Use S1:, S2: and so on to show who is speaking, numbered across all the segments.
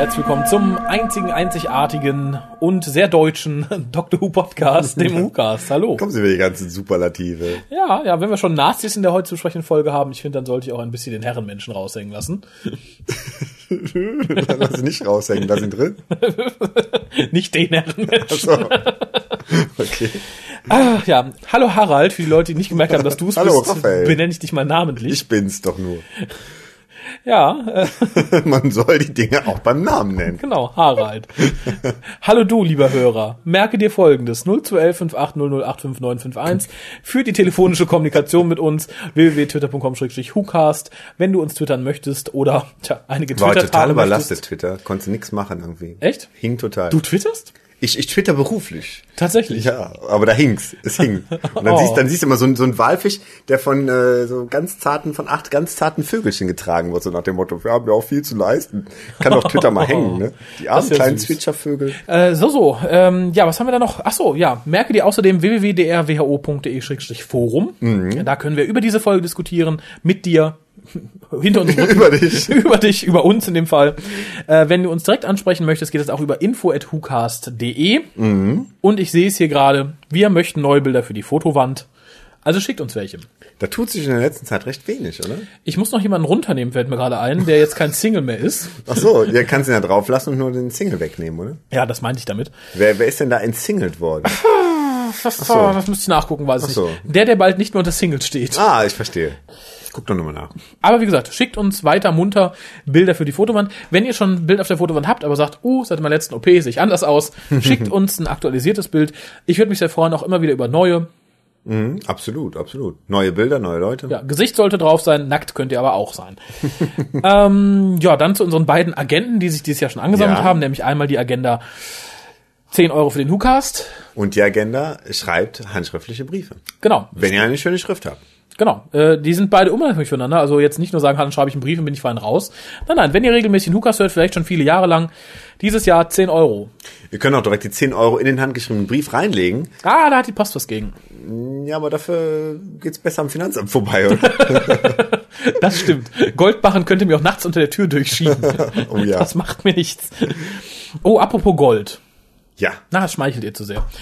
S1: Herzlich willkommen zum einzigen, einzigartigen und sehr deutschen Doctor Who Podcast, dem WhoCast. Hallo.
S2: Kommen Sie mit die ganzen Superlative.
S1: Ja, ja, wenn wir schon Nazis in der heute zu sprechen Folge haben, ich finde, dann sollte ich auch ein bisschen den Herrenmenschen raushängen lassen.
S2: Lass sie nicht raushängen, da sind drin.
S1: Nicht den Herrenmenschen.
S2: Achso. Okay.
S1: Ah, ja, hallo Harald, für die Leute, die nicht gemerkt haben, dass du es bist,
S2: Raphael.
S1: benenne ich dich mal namentlich.
S2: Ich bin's doch nur.
S1: Ja, äh,
S2: Man soll die Dinge auch beim Namen nennen.
S1: genau, Harald. hallo du, lieber Hörer, merke dir folgendes, 0211 5800855951 für die telefonische Kommunikation mit uns, www.twitter.com-hucast, wenn du uns twittern möchtest oder, tja, einige
S2: War
S1: Twitter
S2: total überlastet,
S1: möchtest.
S2: Twitter. Konntest du nix machen irgendwie.
S1: Echt?
S2: Hing total.
S1: Du twitterst?
S2: Ich, ich twitter beruflich.
S1: Tatsächlich.
S2: Ja, aber da hing's. Es hing. Und dann,
S1: Oh.
S2: siehst, dann siehst du immer so, ein- so einen Walfisch, der von äh, so ganz zarten, von acht ganz zarten Vögelchen getragen wird, so nach dem Motto, wir haben ja auch viel zu leisten. Kann doch Twitter mal hängen, ne? Die armen
S1: ja
S2: kleinen. Zwitschervögel.
S1: Äh, so, so. Ähm, ja, was haben wir da noch? Ach so, ja. Merke dir außerdem www.drwho.de-forum.
S2: Mhm.
S1: Da können wir über diese Folge diskutieren. Mit dir. Hinter unserem Rücken.
S2: Über dich.
S1: über dich, über uns in dem Fall. Äh, wenn du uns direkt ansprechen möchtest, geht es auch über info.hucast.de.
S2: Mhm.
S1: Und ich sehe es hier gerade. Wir möchten neue Bilder für die Fotowand. Also schickt uns welche.
S2: Da tut sich in der letzten Zeit recht wenig, oder?
S1: Ich muss noch jemanden runternehmen, fällt mir gerade ein, der jetzt kein Single mehr ist.
S2: Ach so, ihr kannst ihn ja drauf lassen und nur den Single wegnehmen, oder?
S1: Ja, das meinte ich damit.
S2: Wer, wer ist denn da entsingelt worden?
S1: Das,
S2: so.
S1: das müsste ich nachgucken, weiß ich
S2: so.
S1: nicht. Der, der bald nicht mehr unter Single steht.
S2: Ah, ich verstehe. Ich guck doch nochmal nach.
S1: Aber wie gesagt, schickt uns weiter munter Bilder für die Fotowand. Wenn ihr schon ein Bild auf der Fotowand habt, aber sagt, uh, seit meiner letzten OP sehe ich anders aus, schickt uns ein aktualisiertes Bild. Ich würde mich sehr freuen, auch immer wieder über neue.
S2: Mhm, absolut, absolut. Neue Bilder, neue Leute.
S1: Ja, Gesicht sollte drauf sein, nackt könnt ihr aber auch sein. ähm, ja, dann zu unseren beiden Agenten, die sich dieses Jahr schon angesammelt
S2: Ja.
S1: haben, nämlich einmal die Agenda 10 Euro für den WhoCast.
S2: Und die Agenda schreibt handschriftliche Briefe.
S1: Genau.
S2: Wenn ihr eine schöne Schrift habt.
S1: Genau, äh, die sind beide unabhängig voneinander. Also jetzt nicht nur sagen, dann schreibe ich einen Brief und bin ich fein raus. Nein, nein, wenn ihr regelmäßig Hukas hört, vielleicht schon viele Jahre lang, dieses Jahr 10 Euro.
S2: Ihr könnt auch direkt die 10 Euro in den handgeschriebenen Brief reinlegen.
S1: Ah, da hat die Post was gegen.
S2: Ja, aber dafür geht's besser am Finanzamt vorbei. Oder?
S1: Das stimmt. Goldbarren könnte mir auch nachts unter der Tür durchschieben.
S2: Oh ja.
S1: Das macht mir nichts. Oh, apropos Gold.
S2: Ja.
S1: Na, das schmeichelt ihr zu sehr.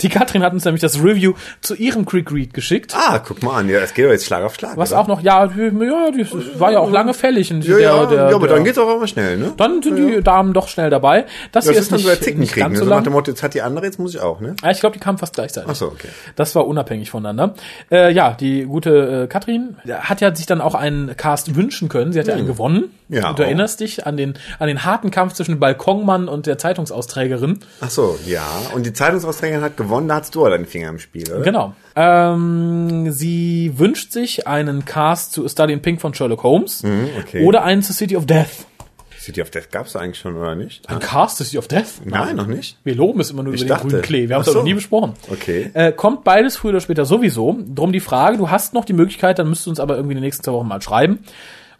S1: Die Katrin hat uns nämlich das Review zu ihrem Creek Read geschickt.
S2: Ah, guck mal an. Ja, es geht doch jetzt Schlag auf Schlag.
S1: Was
S2: oder?
S1: auch noch, ja, ja, die war ja auch lange fällig. Und
S2: Ja,
S1: der,
S2: ja,
S1: der,
S2: ja, aber
S1: der,
S2: dann geht's auch immer schnell, ne?
S1: dann sind die Damen doch schnell dabei. Das,
S2: das
S1: hier
S2: ist dann so Zicken
S1: nicht
S2: kriegen.
S1: ganz
S2: Ne?
S1: so
S2: nach dem Motto, jetzt hat die andere, jetzt muss ich auch, ne?
S1: Ja, ich glaube, die kamen fast gleichzeitig.
S2: Ach so, okay.
S1: Das war unabhängig voneinander. Äh, ja, die gute äh, Katrin hat ja sich dann auch einen Cast wünschen können. Sie hat ja einen gewonnen.
S2: Ja,
S1: du erinnerst dich an den, an den harten Kampf zwischen Balkonmann und der Zeitungsausträgerin.
S2: Ach so, ja. Und die Zeitungsausträgerin hat gewonnen, da hattest du deinen Finger im Spiel, oder?
S1: Genau. Ähm, sie wünscht sich einen Cast zu A Study in Pink von Sherlock Holmes.
S2: Mhm, okay.
S1: Oder einen zu City of Death.
S2: City of Death gab's eigentlich schon, oder nicht?
S1: Ein Cast zu City of Death?
S2: Nein, noch nicht.
S1: Wir loben es immer nur
S2: Ich
S1: über den
S2: dachte.
S1: grünen Klee. Wir haben es doch noch
S2: so.
S1: nie besprochen.
S2: Okay.
S1: Äh, kommt beides früher oder später sowieso. Drum die Frage, du hast noch die Möglichkeit, dann müsstest du uns aber irgendwie in den nächsten zwei Wochen mal schreiben,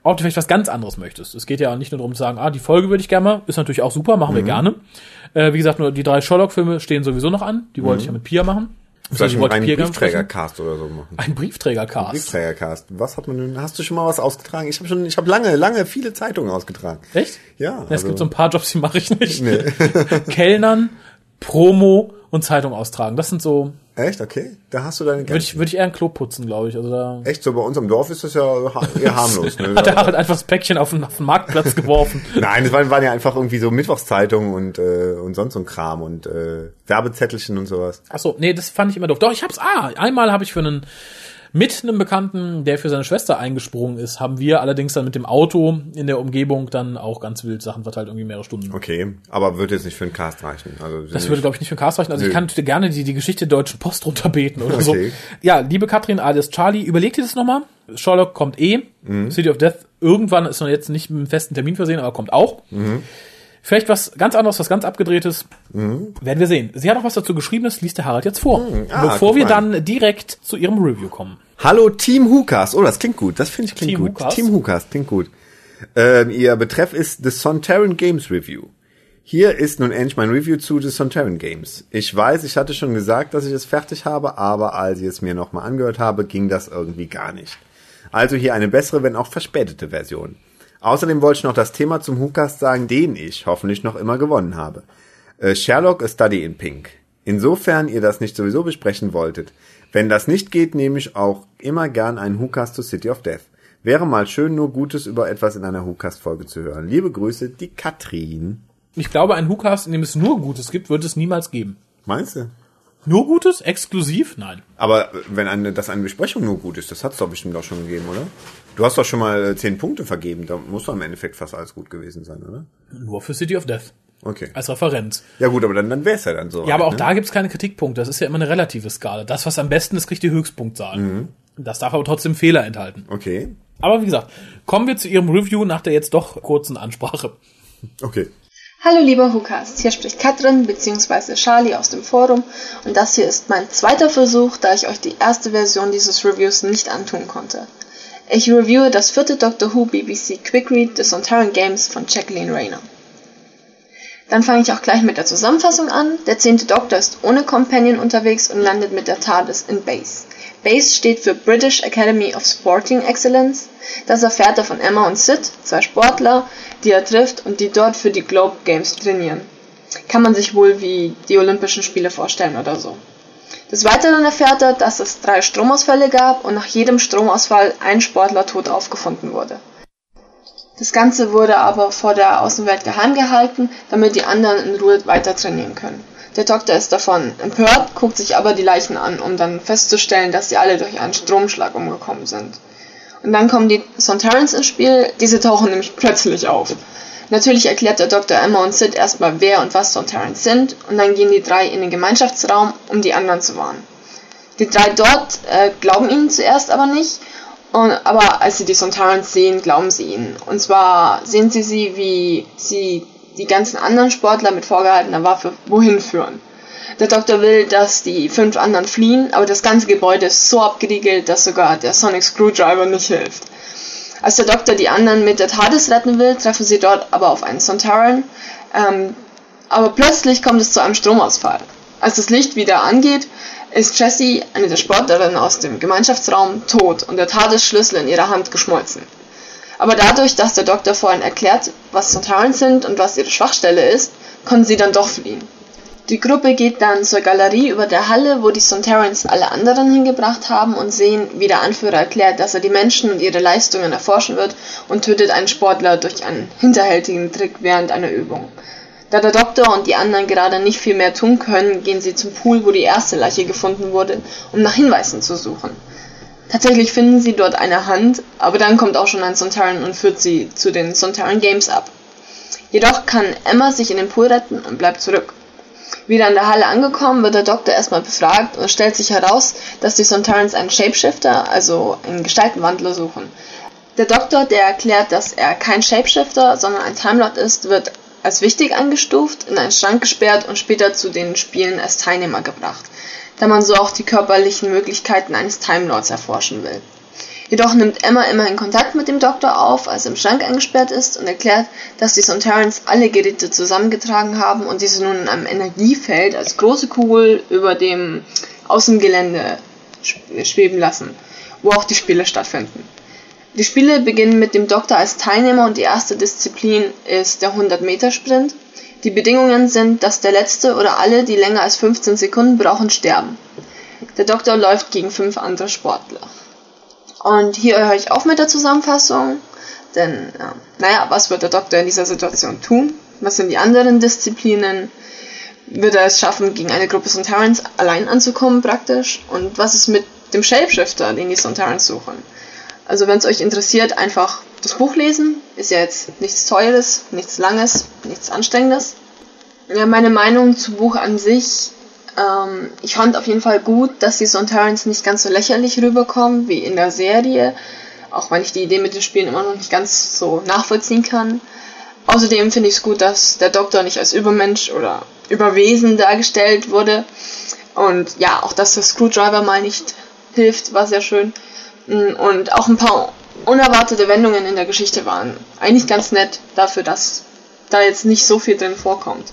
S1: ob du vielleicht was ganz anderes möchtest. Es geht ja nicht nur darum zu sagen, ah, die Folge würde ich gerne mal, ist natürlich auch super, machen wir
S2: Mhm.
S1: gerne. Äh, wie gesagt, nur die drei Sherlock-Filme stehen sowieso noch an. Die wollte ich ja mit Pia machen.
S2: Mhm. Vielleicht
S1: ich
S2: einen. Briefträgercast oder so machen.
S1: Ein Briefträger-Cast.
S2: Briefträgercast. Was hat man denn? Hast du schon mal was ausgetragen? Ich habe schon, ich habe lange, lange viele Zeitungen ausgetragen.
S1: Echt?
S2: Ja.
S1: Es
S2: also-
S1: gibt so ein paar Jobs, die mache ich nicht. Kellnern, Promo und Zeitung austragen. Das sind so,
S2: Echt? Okay. Da hast du deine
S1: würde ich, würde ich eher ein Klo putzen, glaube ich. Also da
S2: Echt so bei uns am Dorf ist das ja eher harmlos. Ne?
S1: hat er halt einfach das Päckchen auf den, auf den Marktplatz geworfen.
S2: Nein, das waren, waren ja einfach irgendwie so Mittwochszeitungen und äh, und sonst so ein Kram und äh, Werbezettelchen und sowas.
S1: Ach so, nee, das fand ich immer doof. Doch, ich hab's, ah, einmal habe ich für einen, mit einem Bekannten, der für seine Schwester eingesprungen ist, haben wir allerdings dann mit dem Auto in der Umgebung dann auch ganz wild Sachen verteilt, irgendwie mehrere Stunden.
S2: Okay, aber wird jetzt nicht für einen Cast reichen. Also
S1: Das würde, glaube ich, nicht für Cast reichen. Also ich
S2: Nö.
S1: kann dir gerne die, die Geschichte der Deutschen Post runterbeten oder so.
S2: Okay.
S1: Ja, liebe Katrin alias Charlie, überleg dir das nochmal. Sherlock kommt eh.
S2: Mhm.
S1: City of Death irgendwann ist noch jetzt nicht mit einem festen Termin versehen, aber kommt auch.
S2: Mhm.
S1: Vielleicht was ganz anderes, was ganz abgedrehtes.
S2: Mhm.
S1: Werden wir sehen. Sie hat auch was dazu geschrieben, das liest der Harald jetzt vor.
S2: Ah,
S1: bevor wir dann direkt zu ihrem Review kommen.
S2: Hallo Team Hukas. Oh, das klingt gut. Das finde ich klingt
S1: Team
S2: gut.
S1: Hukas?
S2: Team Hukas klingt gut. Ähm, ihr Betreff ist The Sontaran Games Review. Hier ist nun endlich mein Review zu The Sontaran Games. Ich weiß, ich hatte schon gesagt, dass ich es fertig habe, aber als ich es mir nochmal angehört habe, ging das irgendwie gar nicht. Also hier eine bessere, wenn auch verspätete Version. Außerdem wollte ich noch das Thema zum WhoCast sagen, den ich hoffentlich noch immer gewonnen habe. Äh, Sherlock A Study in Pink. Insofern ihr das nicht sowieso besprechen wolltet. Wenn das nicht geht, nehme ich auch immer gern einen WhoCast to City of Death. Wäre mal schön, nur Gutes über etwas in einer WhoCast-Folge zu hören. Liebe Grüße, die Katrin.
S1: Ich glaube, ein WhoCast, in dem es nur Gutes gibt, wird es niemals geben.
S2: Meinst du?
S1: Nur Gutes? Exklusiv? Nein.
S2: Aber wenn eine, dass eine Besprechung nur gut ist, das hat es doch bestimmt auch schon gegeben, oder? Du hast doch schon mal äh, zehn Punkte vergeben, da muss doch im Endeffekt fast alles gut gewesen sein, oder?
S1: Nur für City of Death.
S2: Okay.
S1: Als Referenz.
S2: Ja gut, aber dann, dann wäre es ja dann so.
S1: Ja, aber auch
S2: ne?
S1: da gibt's keine Kritikpunkte. Das ist ja immer eine relative Skala. Das, was am besten ist, kriegt die Höchstpunktzahl.
S2: Mhm.
S1: Das darf aber trotzdem Fehler enthalten.
S2: Okay.
S1: Aber wie gesagt, kommen wir zu Ihrem Review nach der jetzt doch kurzen Ansprache.
S2: Okay.
S3: Hallo lieber Hukas, hier spricht Katrin bzw. Charlie aus dem Forum und das hier ist mein zweiter Versuch, da ich euch die erste Version dieses Reviews nicht antun konnte. Ich reviewe das vierte Doctor Who BBC Quick Read des Sontaran Games von Jacqueline Rayner. Dann fange ich auch gleich mit der Zusammenfassung an. Der zehnte Doktor ist ohne Companion unterwegs und landet mit der TARDIS in Base. Base steht für British Academy of Sporting Excellence. Das erfährt er von Emma und Sid, zwei Sportler, die er trifft und die dort für die Globe Games trainieren. Kann man sich wohl wie die Olympischen Spiele vorstellen oder so. Des Weiteren erfährt er, dass es drei Stromausfälle gab und nach jedem Stromausfall ein Sportler tot aufgefunden wurde. Das Ganze wurde aber vor der Außenwelt geheim gehalten, damit die anderen in Ruhe weiter trainieren können. Der Doktor ist davon empört, guckt sich aber die Leichen an, um dann festzustellen, dass sie alle durch einen Stromschlag umgekommen sind. Und dann kommen die Sontarans ins Spiel, diese tauchen nämlich plötzlich auf. Natürlich erklärt der Doktor Emma und Sid erstmal, wer und was Sontarans sind, und dann gehen die drei in den Gemeinschaftsraum, um die anderen zu warnen. Die drei dort äh, glauben ihnen zuerst aber nicht, und, aber als sie die Sontarans sehen, glauben sie ihnen. Und zwar sehen sie sie, wie sie die ganzen anderen Sportler mit vorgehaltener Waffe wohin führen. Der Doktor will, dass die fünf anderen fliehen, aber das ganze Gebäude ist so abgeriegelt, dass sogar der Sonic Screwdriver nicht hilft. Als der Doktor die anderen mit der TARDIS retten will, treffen sie dort aber auf einen Sontaran. Ähm, aber plötzlich kommt es zu einem Stromausfall. Als das Licht wieder angeht, ist Jessie, eine der Sportlerinnen aus dem Gemeinschaftsraum, tot und der TARDIS-Schlüssel in ihrer Hand geschmolzen. Aber dadurch, dass der Doktor vorhin erklärt, was Sontarans sind und was ihre Schwachstelle ist, konnten sie dann doch fliehen. Die Gruppe geht dann zur Galerie über der Halle, wo die Sontarans alle anderen hingebracht haben und sehen, wie der Anführer erklärt, dass er die Menschen und ihre Leistungen erforschen wird und tötet einen Sportler durch einen hinterhältigen Trick während einer Übung. Da der Doktor und die anderen gerade nicht viel mehr tun können, gehen sie zum Pool, wo die erste Leiche gefunden wurde, um nach Hinweisen zu suchen. Tatsächlich finden sie dort eine Hand, aber dann kommt auch schon ein Sontaran und führt sie zu den Sontaran Games ab. Jedoch kann Emma sich in den Pool retten und bleibt zurück. Wieder in der Halle angekommen, wird der Doktor erstmal befragt und es stellt sich heraus, dass die Sontarans einen Shapeshifter, also einen Gestaltenwandler, suchen. Der Doktor, der erklärt, dass er kein Shapeshifter, sondern ein Timelord ist, wird als wichtig eingestuft, in einen Schrank gesperrt und später zu den Spielen als Teilnehmer gebracht, da man so auch die körperlichen Möglichkeiten eines Timelords erforschen will. Jedoch nimmt Emma immerhin Kontakt mit dem Doktor auf, als er im Schrank eingesperrt ist und erklärt, dass die Sontarans alle Geräte zusammengetragen haben und diese nun in einem Energiefeld als große Kugel über dem Außengelände schweben lassen, wo auch die Spiele stattfinden. Die Spiele beginnen mit dem Doktor als Teilnehmer und die erste Disziplin ist der 100-Meter-Sprint. Die Bedingungen sind, dass der letzte oder alle, die länger als 15 Sekunden brauchen, sterben. Der Doktor läuft gegen fünf andere Sportler. Und hier höre ich auf mit der Zusammenfassung, denn, äh, naja, was wird der Doktor in dieser Situation tun? Was sind die anderen Disziplinen? Wird er es schaffen, gegen eine Gruppe Sontarans allein anzukommen praktisch? Und was ist mit dem Shapeshifter, den die Sontarans suchen? Also wenn es euch interessiert, einfach das Buch lesen. Ist ja jetzt nichts Teures, nichts Langes, nichts Anstrengendes. Ja, meine Meinung zum Buch an sich ähm, ich fand auf jeden Fall gut, dass die Sontarans nicht ganz so lächerlich rüberkommen wie in der Serie, auch wenn ich die Idee mit den Spielen immer noch nicht ganz so nachvollziehen kann. Außerdem finde ich es gut, dass der Doktor nicht als Übermensch oder Überwesen dargestellt wurde. Und ja, auch dass der Screwdriver mal nicht hilft, war sehr schön. Und auch ein paar unerwartete Wendungen in der Geschichte waren eigentlich ganz nett dafür, dass da jetzt nicht so viel drin vorkommt.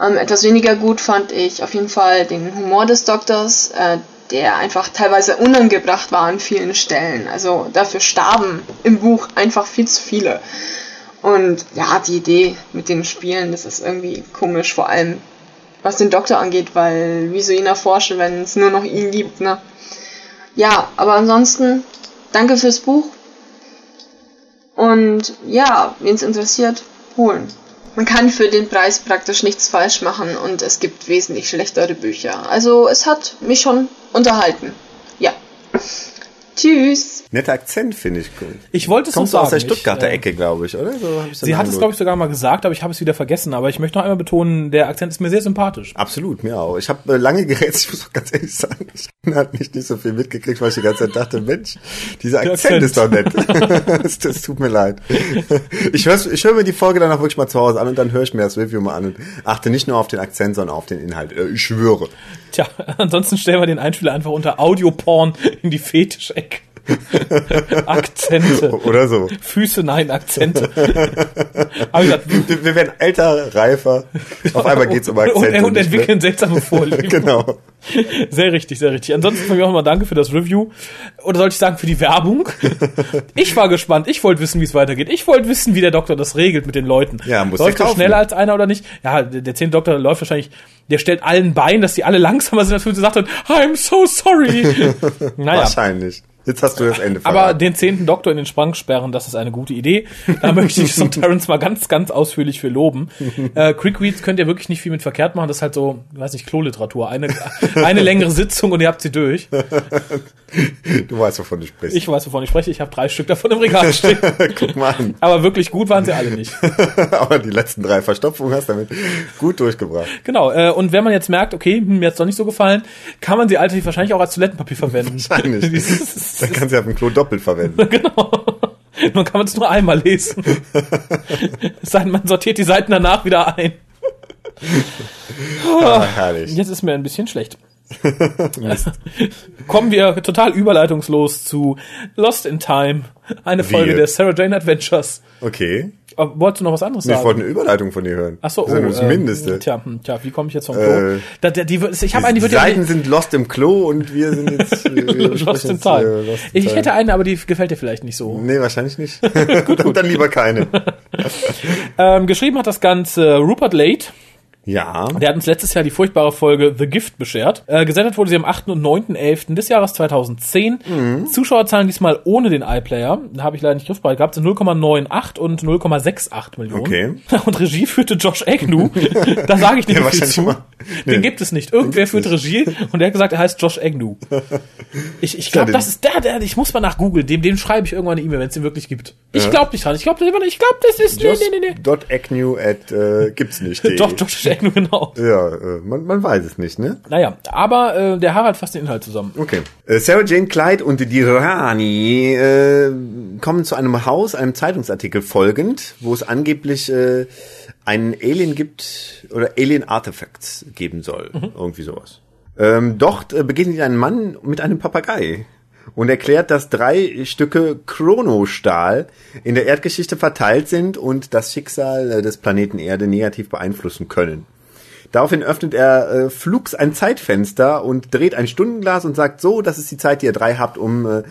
S3: Ähm, etwas weniger gut fand ich auf jeden Fall den Humor des Doktors. Äh, der einfach teilweise unangebracht war an vielen Stellen. Also dafür starben im Buch einfach viel zu viele. Und ja, die Idee mit den Spielen, das ist irgendwie komisch, vor allem was den Doktor angeht, weil wieso ihn erforschen, wenn es nur noch ihn gibt, ne? Ja, aber ansonsten, danke fürs Buch. Und ja, wen es interessiert, holen. Man kann für den Preis praktisch nichts falsch machen und es gibt wesentlich schlechtere Bücher. Also es hat mich schon unterhalten. Tschüss.
S2: Netter Akzent, finde ich cool.
S1: Ich wollte es noch
S2: Kommst du
S1: sagen.
S2: aus der Stuttgarter
S1: ich, äh,
S2: Ecke, glaube ich, oder? So
S1: Sie hat es, glaube ich, sogar mal gesagt, aber ich habe es wieder vergessen. Aber ich möchte noch einmal betonen, der Akzent ist mir sehr sympathisch.
S2: Absolut, mir auch. Ich habe äh, lange gerätselt, ich muss auch ganz ehrlich sagen, ich habe nicht, nicht so viel mitgekriegt, weil ich die ganze Zeit dachte, Mensch, dieser Akzent,
S1: Akzent.
S2: ist doch nett. das, das tut mir leid. Ich höre ich hör mir die Folge dann auch wirklich mal zu Hause an und dann höre ich mir das Review mal an und achte nicht nur auf den Akzent, sondern auf den Inhalt. Äh, Ich schwöre.
S1: Tja, ansonsten stellen wir den Einspieler einfach unter Audioporn in die Fetischecke. Akzente.
S2: Oder so.
S1: Füße, nein, Akzente. Gesagt,
S2: Wir wir werden älter, reifer. Auf einmal geht's um Akzente.
S1: und, und
S2: nicht mehr.
S1: entwickeln seltsame Vorlieben.
S2: Genau.
S1: Sehr richtig, sehr richtig. Ansonsten von mir auch mal danke für das Review. Oder sollte ich sagen, für die Werbung? Ich war gespannt. Ich wollte wissen, wie es weitergeht. Ich wollte wissen, wie der Doktor das regelt mit den Leuten.
S2: Ja, muss
S1: Läuft er schneller als einer oder nicht? Ja, der, der zehnte Doktor läuft wahrscheinlich, der stellt allen Bein, dass die alle langsamer sind, als wenn sie sagt, I'm so sorry. naja.
S2: Wahrscheinlich. Jetzt hast du das Ende
S1: Aber
S2: verraten.
S1: den zehnten Doktor in den Sprang sperren, das ist eine gute Idee. Da möchte ich St. Terrence mal ganz, ganz ausführlich für loben. Äh, Quickreads könnt ihr wirklich nicht viel mit verkehrt machen. Das ist halt so, weiß nicht, Kloliteratur. Eine, eine längere Sitzung und ihr habt sie durch.
S2: du weißt, wovon du sprichst.
S1: Ich weiß, wovon ich spreche. Ich habe drei Stück davon im Regal stehen.
S2: Guck mal an.
S1: Aber wirklich gut waren sie alle nicht.
S2: Aber die letzten drei Verstopfungen hast du damit gut durchgebracht.
S1: Genau. Äh, und wenn man jetzt merkt, okay, hm, mir hat's doch nicht so gefallen, kann man sie alternativ wahrscheinlich auch als Toilettenpapier verwenden.
S2: Wahrscheinlich. Dann kannst du ja auf dem Klo doppelt verwenden.
S1: genau. Nun kann man es nur einmal lesen. Es sei denn, man sortiert die Seiten danach wieder ein.
S2: Ah, herrlich.
S1: Jetzt ist mir ein bisschen schlecht. Kommen wir total überleitungslos zu Lost in Time, eine
S2: Wie
S1: Folge der Sarah Jane Adventures.
S2: Okay.
S1: Aber Wolltest du noch was anderes
S2: Nee, ich
S1: sagen?
S2: wollte eine Überleitung von dir hören.
S1: Ach so,
S2: das ist nur das
S1: ähm,
S2: Mindeste.
S1: Tja, hm, tja, wie komme ich jetzt vom Klo?
S2: Äh,
S1: da, der, die, ich habe
S2: die
S1: eine, die wird ja
S2: Seiten sind lost im Klo und wir sind jetzt äh,
S1: Lost in Time.
S2: äh, Lost in
S1: Ich
S2: Time.
S1: hätte eine, aber die gefällt dir vielleicht nicht so.
S2: Nee, wahrscheinlich nicht. dann, dann lieber keine.
S1: Ähm, geschrieben hat das Ganze Rupert Late.
S2: Ja.
S1: Der hat uns letztes Jahr die furchtbare Folge The Gift beschert. Äh, gesendet wurde sie am 8. und 9.11. des Jahres 2010.
S2: Mhm.
S1: Zuschauerzahlen diesmal ohne den iPlayer. Da habe ich leider nicht griffbereit gehabt. Sind 0,98 und 0,68 Millionen.
S2: Okay.
S1: Und Regie führte Josh Agnew. da sage ich nicht
S2: Ja,
S1: viel zu.
S2: mal.
S1: Den
S2: Nee.
S1: gibt es nicht. Irgendwer führt
S2: nicht.
S1: Regie und der hat gesagt, er heißt Josh Agnew. Ich, ich glaube, das ist der, der, ich muss mal nach Google. Dem, dem schreibe ich irgendwann eine E-Mail, wenn es den wirklich gibt. Ich glaube nicht dran. Ich glaube, ich glaube, das ist,
S2: Just
S1: nee, nee, nee.
S2: Dot Agnew at äh, gibt's nicht.
S1: Doch, Josh Agnew, genau.
S2: Ja, äh, man, man weiß es nicht, ne?
S1: Naja, aber äh, der Harald fasst den Inhalt zusammen.
S2: Okay. Äh, Sarah Jane Clyde und die Rani äh, kommen zu einem Haus, einem Zeitungsartikel folgend, wo es angeblich äh, einen Alien gibt oder Alien Artifacts geben soll. Irgendwie sowas. Ähm, dort äh, begegnet ein Mann mit einem Papagei und erklärt, dass drei Stücke Chronostahl in der Erdgeschichte verteilt sind und das Schicksal äh, des Planeten Erde negativ beeinflussen können. Daraufhin öffnet er äh, flugs ein Zeitfenster und dreht ein Stundenglas und sagt so, das ist die Zeit, die ihr drei habt, um äh,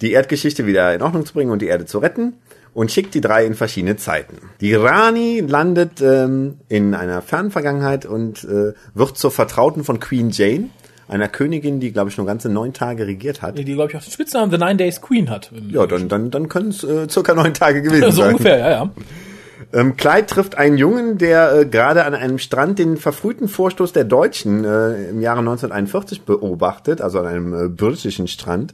S2: die Erdgeschichte wieder in Ordnung zu bringen und die Erde zu retten und schickt die drei in verschiedene Zeiten. Die Rani landet ähm, in einer fernen Vergangenheit und äh, wird zur Vertrauten von Queen Jane, einer Königin, die, glaube ich, nur ganze neun Tage regiert hat.
S1: Die, glaube ich, auch den Spitznamen The Nine Days Queen hat.
S2: Ja, dann, dann, dann können es äh, circa neun Tage gewesen
S1: so
S2: sein.
S1: ungefähr, ja, ja.
S2: Ähm, Clyde trifft einen Jungen, der äh, gerade an einem Strand den verfrühten Vorstoß der Deutschen äh, im Jahre 1941 beobachtet, also an einem äh, britischen Strand.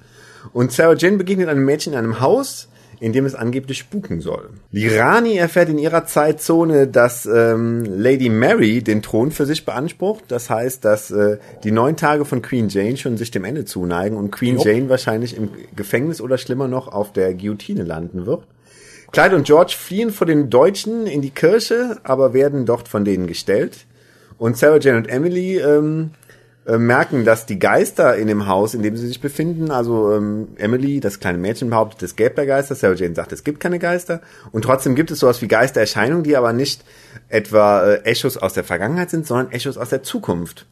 S2: Und Sarah Jane begegnet einem Mädchen in einem Haus, in dem es angeblich spuken soll. Die Rani erfährt in ihrer Zeitzone, dass ähm, Lady Mary den Thron für sich beansprucht. Das heißt, dass äh, die neun Tage von Queen Jane schon sich dem Ende zuneigen und Queen
S1: Jo.
S2: Jane wahrscheinlich im Gefängnis oder schlimmer noch auf der Guillotine landen wird. Clyde und George fliehen vor den Deutschen in die Kirche, aber werden dort von denen gestellt. Und Sarah Jane und Emily ähm, äh, merken, dass die Geister in dem Haus, in dem sie sich befinden, also ähm, Emily, das kleine Mädchen, behauptet, es gäbe da Geister. Sarah Jane sagt, es gibt keine Geister. Und trotzdem gibt es sowas wie Geistererscheinungen, die aber nicht etwa äh, Echos aus der Vergangenheit sind, sondern Echos aus der Zukunft.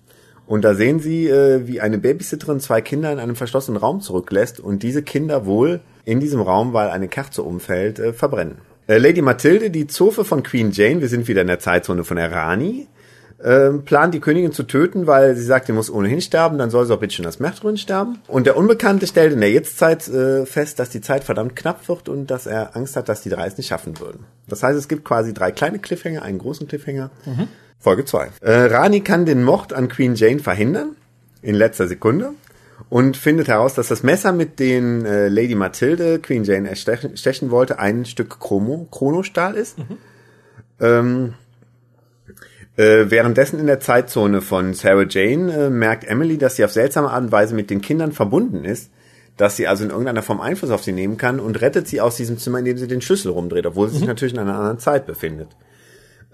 S2: Und da sehen sie, äh, wie eine Babysitterin zwei Kinder in einem verschlossenen Raum zurücklässt und diese Kinder wohl in diesem Raum, weil eine Kerze umfällt, äh, verbrennen. Äh, Lady Mathilde, die Zofe von Queen Jane, wir sind wieder in der Zeitzone von der Rani, ähm, plant die Königin zu töten, weil sie sagt, sie muss ohnehin sterben, dann soll sie auch bitte schon als Märtyrerin sterben. Und der Unbekannte stellt in der Jetztzeit äh, fest, dass die Zeit verdammt knapp wird und dass er Angst hat, dass die drei es nicht schaffen würden. Das heißt, es gibt quasi drei kleine Cliffhanger, einen großen Cliffhanger. Folge 2. Äh, Rani kann den Mord an Queen Jane verhindern, in letzter Sekunde, und findet heraus, dass das Messer, mit dem äh, Lady Mathilde Queen Jane erstechen stechen wollte, ein Stück Chromo, Chronostahl ist. Ähm, äh, währenddessen in der Zeitzone von Sarah Jane äh, merkt Emily, dass sie auf seltsame Art und Weise mit den Kindern verbunden ist, dass sie also in irgendeiner Form Einfluss auf sie nehmen kann und rettet sie aus diesem Zimmer, indem sie den Schlüssel rumdreht, obwohl sie sich natürlich in einer anderen Zeit befindet.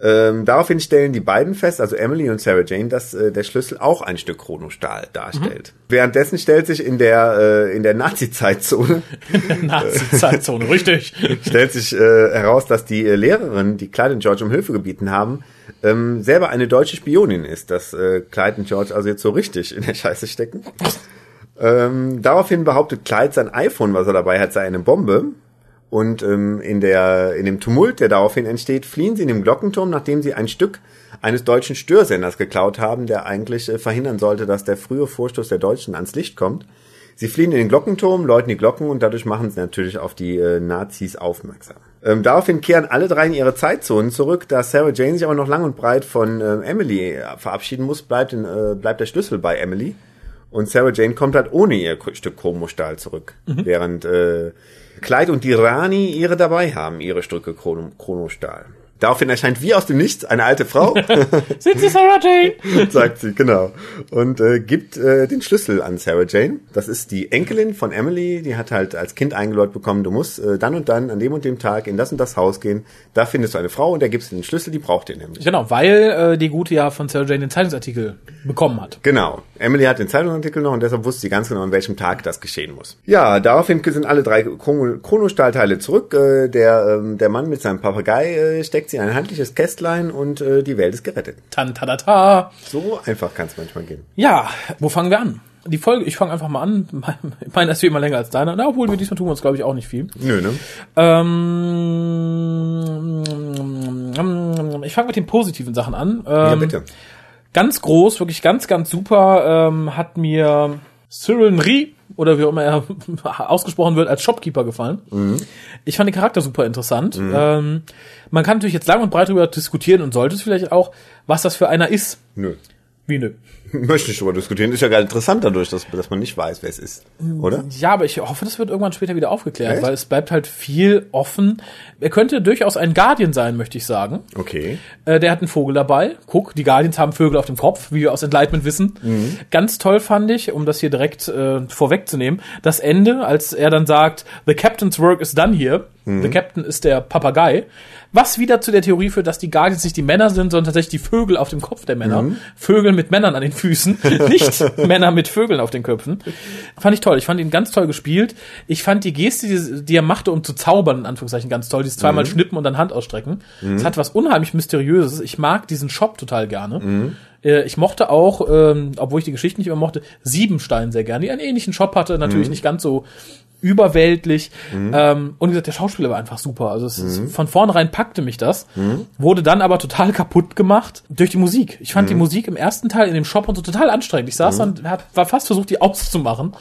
S2: Ähm, daraufhin stellen die beiden fest, also Emily und Sarah Jane, dass äh, der Schlüssel auch ein Stück Chronostahl darstellt. Währenddessen stellt sich in der äh, in der Nazi-Zeitzone
S1: Nazi-Zeitzone, richtig.
S2: stellt sich äh, heraus, dass die äh, Lehrerin, die Clyde und George um Hilfe gebeten haben, ähm, selber eine deutsche Spionin ist, dass äh, Clyde und George also jetzt so richtig in der Scheiße stecken. Ähm, daraufhin behauptet Clyde, sein iPhone, was er dabei hat, sei eine Bombe. Und ähm, in, der, in dem Tumult, der daraufhin entsteht, fliehen sie in den Glockenturm, nachdem sie ein Stück eines deutschen Störsenders geklaut haben, der eigentlich äh, verhindern sollte, dass der frühe Vorstoß der Deutschen ans Licht kommt. Sie fliehen in den Glockenturm, läuten die Glocken und dadurch machen sie natürlich auf die äh, Nazis aufmerksam. Ähm, daraufhin kehren alle drei in ihre Zeitzonen zurück. Da Sarah Jane sich aber noch lang und breit von ähm, Emily äh, verabschieden muss, bleibt, in, äh, bleibt der Schlüssel bei Emily. Und Sarah Jane kommt halt ohne ihr Stück Chromostahl zurück. Während äh, Clyde und die Rani ihre dabei haben, ihre Stücke Chrono Chronostahl. Daraufhin erscheint wie aus dem Nichts eine alte Frau,
S1: Sind Sie Sarah Jane?
S2: sagt sie, genau, und äh, gibt äh, den Schlüssel an Sarah Jane. Das ist die Enkelin von Emily, die hat halt als Kind eingeläut bekommen, du musst äh, dann und dann an dem und dem Tag in das und das Haus gehen, da findest du eine Frau und da gibst du den Schlüssel, die braucht den nämlich.
S1: Genau, weil äh, die gute ja von Sarah Jane den Zeitungsartikel bekommen hat.
S2: Genau. Emily hat den Zeitungsartikel noch und deshalb wusste sie ganz genau, an welchem Tag das geschehen muss. Ja, daraufhin sind alle drei Chrono- Chronostahlteile zurück. Äh, der, ähm, der Mann mit seinem Papagei äh, steckt sie in ein handliches Kästlein und äh, die Welt ist gerettet.
S1: Tan, ta, ta, ta.
S2: So einfach kann es manchmal gehen.
S1: Ja, wo fangen wir an? Die Folge, ich fange einfach mal an. Meine ist wie immer länger als deine. Na, obwohl wir diesmal tun wir uns, glaube ich, auch nicht viel.
S2: Nö, ne?
S1: Ähm, ich fange mit den positiven Sachen an. Ähm,
S2: Ja, bitte.
S1: Ganz groß, wirklich ganz, ganz super, ähm, hat mir Cyril Nri, oder wie auch immer er ausgesprochen wird, als Shopkeeper gefallen. Ich fand den Charakter super interessant. Ähm, man kann natürlich jetzt lang und breit darüber diskutieren und sollte es vielleicht auch, was das für einer ist.
S2: Nö.
S1: Wie nö.
S2: Möchte nicht drüber diskutieren. Ist ja gar interessant dadurch, dass, dass man nicht weiß, wer es ist. Oder?
S1: Ja, aber ich hoffe, das wird irgendwann später wieder aufgeklärt,
S2: Echt?
S1: weil es bleibt halt viel offen. Er könnte durchaus ein Guardian sein, möchte ich sagen.
S2: Okay.
S1: Äh, der hat einen Vogel dabei. Guck, die Guardians haben Vögel auf dem Kopf, wie wir aus Enlightenment wissen. Ganz toll fand ich, um das hier direkt äh, vorwegzunehmen, das Ende, als er dann sagt, The Captain's work is done here. The Captain ist der Papagei. Was wieder zu der Theorie führt, dass die Guardians nicht die Männer sind, sondern tatsächlich die Vögel auf dem Kopf der Männer. Vögel mit Männern an den Füßen, nicht Männer mit Vögeln auf den Köpfen. Fand ich toll. Ich fand ihn ganz toll gespielt. Ich fand die Geste, die, die er machte, um zu zaubern, in Anführungszeichen, ganz toll. Dieses zweimal schnippen und dann Hand ausstrecken. Es hat was unheimlich Mysteriöses. Ich mag diesen Shop total gerne. Äh, Ich mochte auch, ähm, obwohl ich die Geschichte nicht immer mochte, Siebenstein sehr gerne, die einen ähnlichen Shop hatte, natürlich nicht ganz so überweltlich. Ähm, und wie gesagt, der Schauspieler war einfach super. Also es ist, von vornherein packte mich das, wurde dann aber total kaputt gemacht durch die Musik. Ich fand die Musik im ersten Teil in dem Shop und so total anstrengend. Ich saß dann, hab, war fast versucht, die auszumachen.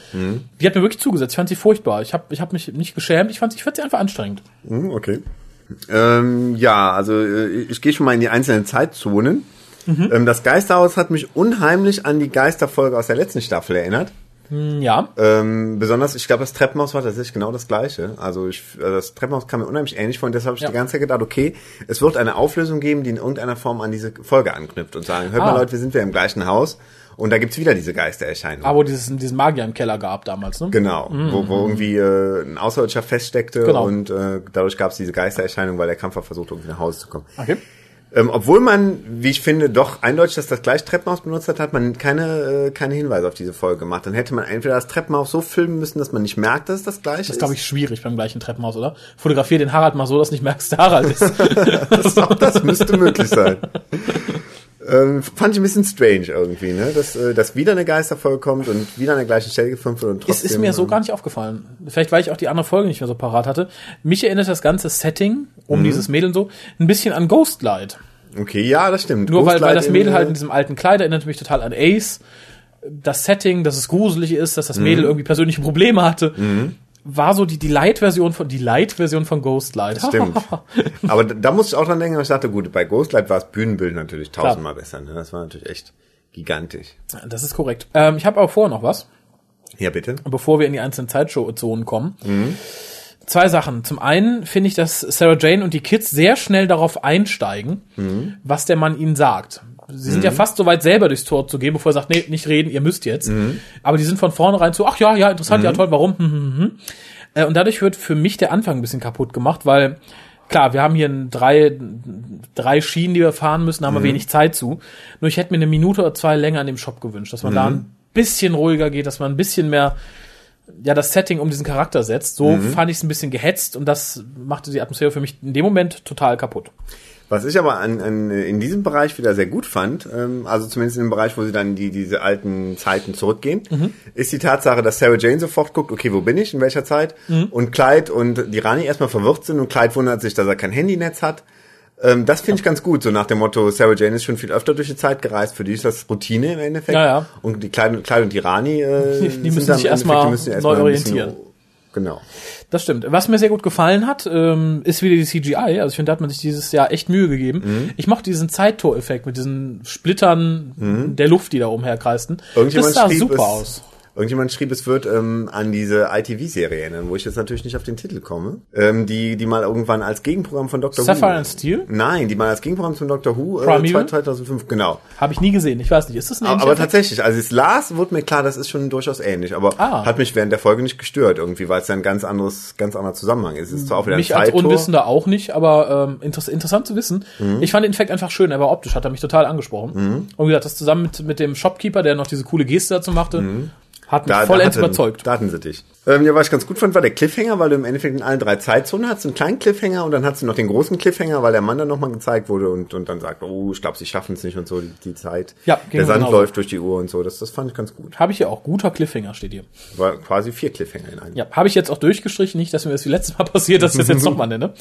S1: Die hat mir wirklich zugesetzt. Ich fand sie furchtbar. Ich habe ich hab mich nicht geschämt. Ich fand, ich fand sie einfach anstrengend.
S2: Okay. Ähm, ja, also äh, ich gehe schon mal in die einzelnen Zeitzonen. Ähm, das Geisterhaus hat mich unheimlich an die Geisterfolge aus der letzten Staffel erinnert.
S1: Hm, Ja.
S2: Ähm, besonders, ich glaube, das Treppenhaus war tatsächlich genau das gleiche. Also ich, äh, das Treppenhaus kam mir unheimlich ähnlich vor und deshalb habe ich
S1: Ja.
S2: die ganze Zeit gedacht, okay, es wird eine Auflösung geben, die in irgendeiner Form an diese Folge anknüpft und sagen, hört
S1: Ah.
S2: mal Leute, wir sind wieder im gleichen Haus und da gibt's wieder diese Geistererscheinung.
S1: Aber wo dieses, diesen Magier im Keller gab damals, ne?
S2: Genau, wo, wo irgendwie äh, ein Außerirdischer feststeckte
S1: Genau.
S2: und äh, dadurch gab es diese Geistererscheinung, weil der Kampfer versucht, irgendwie nach Hause zu kommen.
S1: Okay.
S2: Ähm, obwohl man, wie ich finde, doch eindeutig, dass das gleiche Treppenhaus benutzt hat, hat man keine, äh, keine Hinweise auf diese Folge gemacht. Dann hätte man entweder das Treppenhaus so filmen müssen, dass man nicht merkt, dass es das gleiche
S1: Das ist,
S2: ist.
S1: glaube ich, schwierig beim gleichen Treppenhaus, oder? Fotografier den Harald mal so, dass du nicht merkst, der Harald ist.
S2: das, auch das müsste möglich sein. Ähm, fand ich ein bisschen strange irgendwie, ne? Dass, äh, dass wieder eine Geisterfolge kommt und wieder an der gleichen Stelle gefilmt wird und trotzdem.
S1: Es ist mir so
S2: ähm,
S1: gar nicht aufgefallen. Vielleicht, weil ich auch die andere Folge nicht mehr so parat hatte. Mich erinnert das ganze Setting um dieses Mädel und so ein bisschen an Ghostlight.
S2: Okay, ja, das stimmt.
S1: Nur weil, weil das Mädel
S2: in,
S1: halt
S2: äh,
S1: in diesem alten Kleid erinnert mich total an Ace. Das Setting, dass es gruselig ist, dass das Mädel irgendwie persönliche Probleme hatte, war so die, die Light-Version von, die Light-Version von Ghostlight.
S2: Stimmt. Aber da, musste ich auch dran denken, ich dachte, gut, bei Ghostlight war das Bühnenbild natürlich tausendmal besser. Ne? Das war natürlich echt gigantisch.
S1: das ist korrekt. Ähm, ich habe aber vorher noch was.
S2: Ja, bitte.
S1: bevor wir in die einzelnen Zeitzonen kommen. Zwei Sachen. Zum einen finde ich, dass Sarah Jane und die Kids sehr schnell darauf einsteigen, was der Mann ihnen sagt. Sie sind ja fast so weit, selber durchs Tor zu gehen, bevor er sagt, nee, nicht reden, ihr müsst jetzt. Aber die sind von vornherein so, ach ja, ja, interessant, ja toll, warum? Hm, hm, hm. Äh, Und dadurch wird für mich der Anfang ein bisschen kaputt gemacht, weil klar, wir haben hier drei, drei Schienen, die wir fahren müssen, da haben wir wenig Zeit zu. Nur ich hätte mir eine Minute oder zwei länger an dem Shop gewünscht, dass man da ein bisschen ruhiger geht, dass man ein bisschen mehr ja das Setting um diesen Charakter setzt. So fand ich es ein bisschen gehetzt und das machte die Atmosphäre für mich in dem Moment total kaputt.
S2: Was ich aber an, an, in diesem Bereich wieder sehr gut fand, ähm, also zumindest in dem Bereich, wo sie dann die, diese alten Zeiten zurückgehen, ist die Tatsache, dass Sarah Jane sofort guckt, okay, wo bin ich, in welcher Zeit? Und Clyde und die Rani erstmal verwirrt sind und Clyde wundert sich, dass er kein Handynetz hat. Ähm, das finde ich ganz gut, so nach dem Motto, Sarah Jane ist schon viel öfter durch die Zeit gereist, für die ist das Routine im Endeffekt.
S1: Ja, ja.
S2: Und die Clyde, Clyde und die Rani, äh,
S1: Die- die müssen sich erst
S2: Endeffekt,
S1: mal
S2: die müssen erst
S1: neu orientieren.
S2: Genau.
S1: Das stimmt. Was mir sehr gut gefallen hat, ähm, ist wieder die CGI. Also ich finde, da hat man sich dieses Jahr echt Mühe gegeben. Ich mochte diesen Zeittor-Effekt mit diesen Splittern der Luft, die da umherkreisten. Das sah super aus.
S2: Irgendjemand schrieb, es wird ähm, an diese ITV-Serie erinnern, wo ich jetzt natürlich nicht auf den Titel komme, ähm, die die mal irgendwann als Gegenprogramm von Doctor
S1: Sapphire
S2: Who.
S1: and Steel?
S2: Nein, die mal als Gegenprogramm von Doctor Who äh,
S1: Primeval?
S2: 2005, genau.
S1: Habe ich nie gesehen. Ich weiß nicht. Ist das ein
S2: Aber, aber tatsächlich, als ich es las, wurde mir klar, das ist schon durchaus ähnlich. Aber
S1: Ah.
S2: hat mich während der Folge nicht gestört irgendwie, weil es ja ein ganz anderes, ganz anderer Zusammenhang ist. Es ist zwar auch wieder
S1: Mich
S2: ein
S1: als
S2: Zeittor.
S1: Unwissender auch nicht, aber ähm, interess interessant zu wissen.
S2: Mhm.
S1: Ich fand den Effekt einfach schön, er war optisch, hat er mich total angesprochen. Und wie gesagt, das zusammen mit, mit dem Shopkeeper, der noch diese coole Geste dazu machte, hat mich
S2: Mhm. Da,
S1: vollends
S2: da
S1: überzeugt.
S2: Da hatten sie dich. Ähm, ja, was ich ganz gut fand, war der Cliffhanger, weil du im Endeffekt in allen drei Zeitzonen hast, einen kleinen Cliffhanger und dann hast du noch den großen Cliffhanger, weil der Mann dann nochmal gezeigt wurde und, und dann sagt, oh, ich glaube, sie schaffen es nicht und so, die, die Zeit.
S1: Ja,
S2: Der Sand
S1: genauso.
S2: läuft durch die Uhr und so, das, das fand ich ganz gut.
S1: Habe ich ja auch. Guter Cliffhanger steht hier.
S2: War quasi vier Cliffhanger in einem.
S1: Ja, habe ich jetzt auch durchgestrichen, nicht, dass mir das wie letztes Mal passiert, dass ich das jetzt nochmal nenne.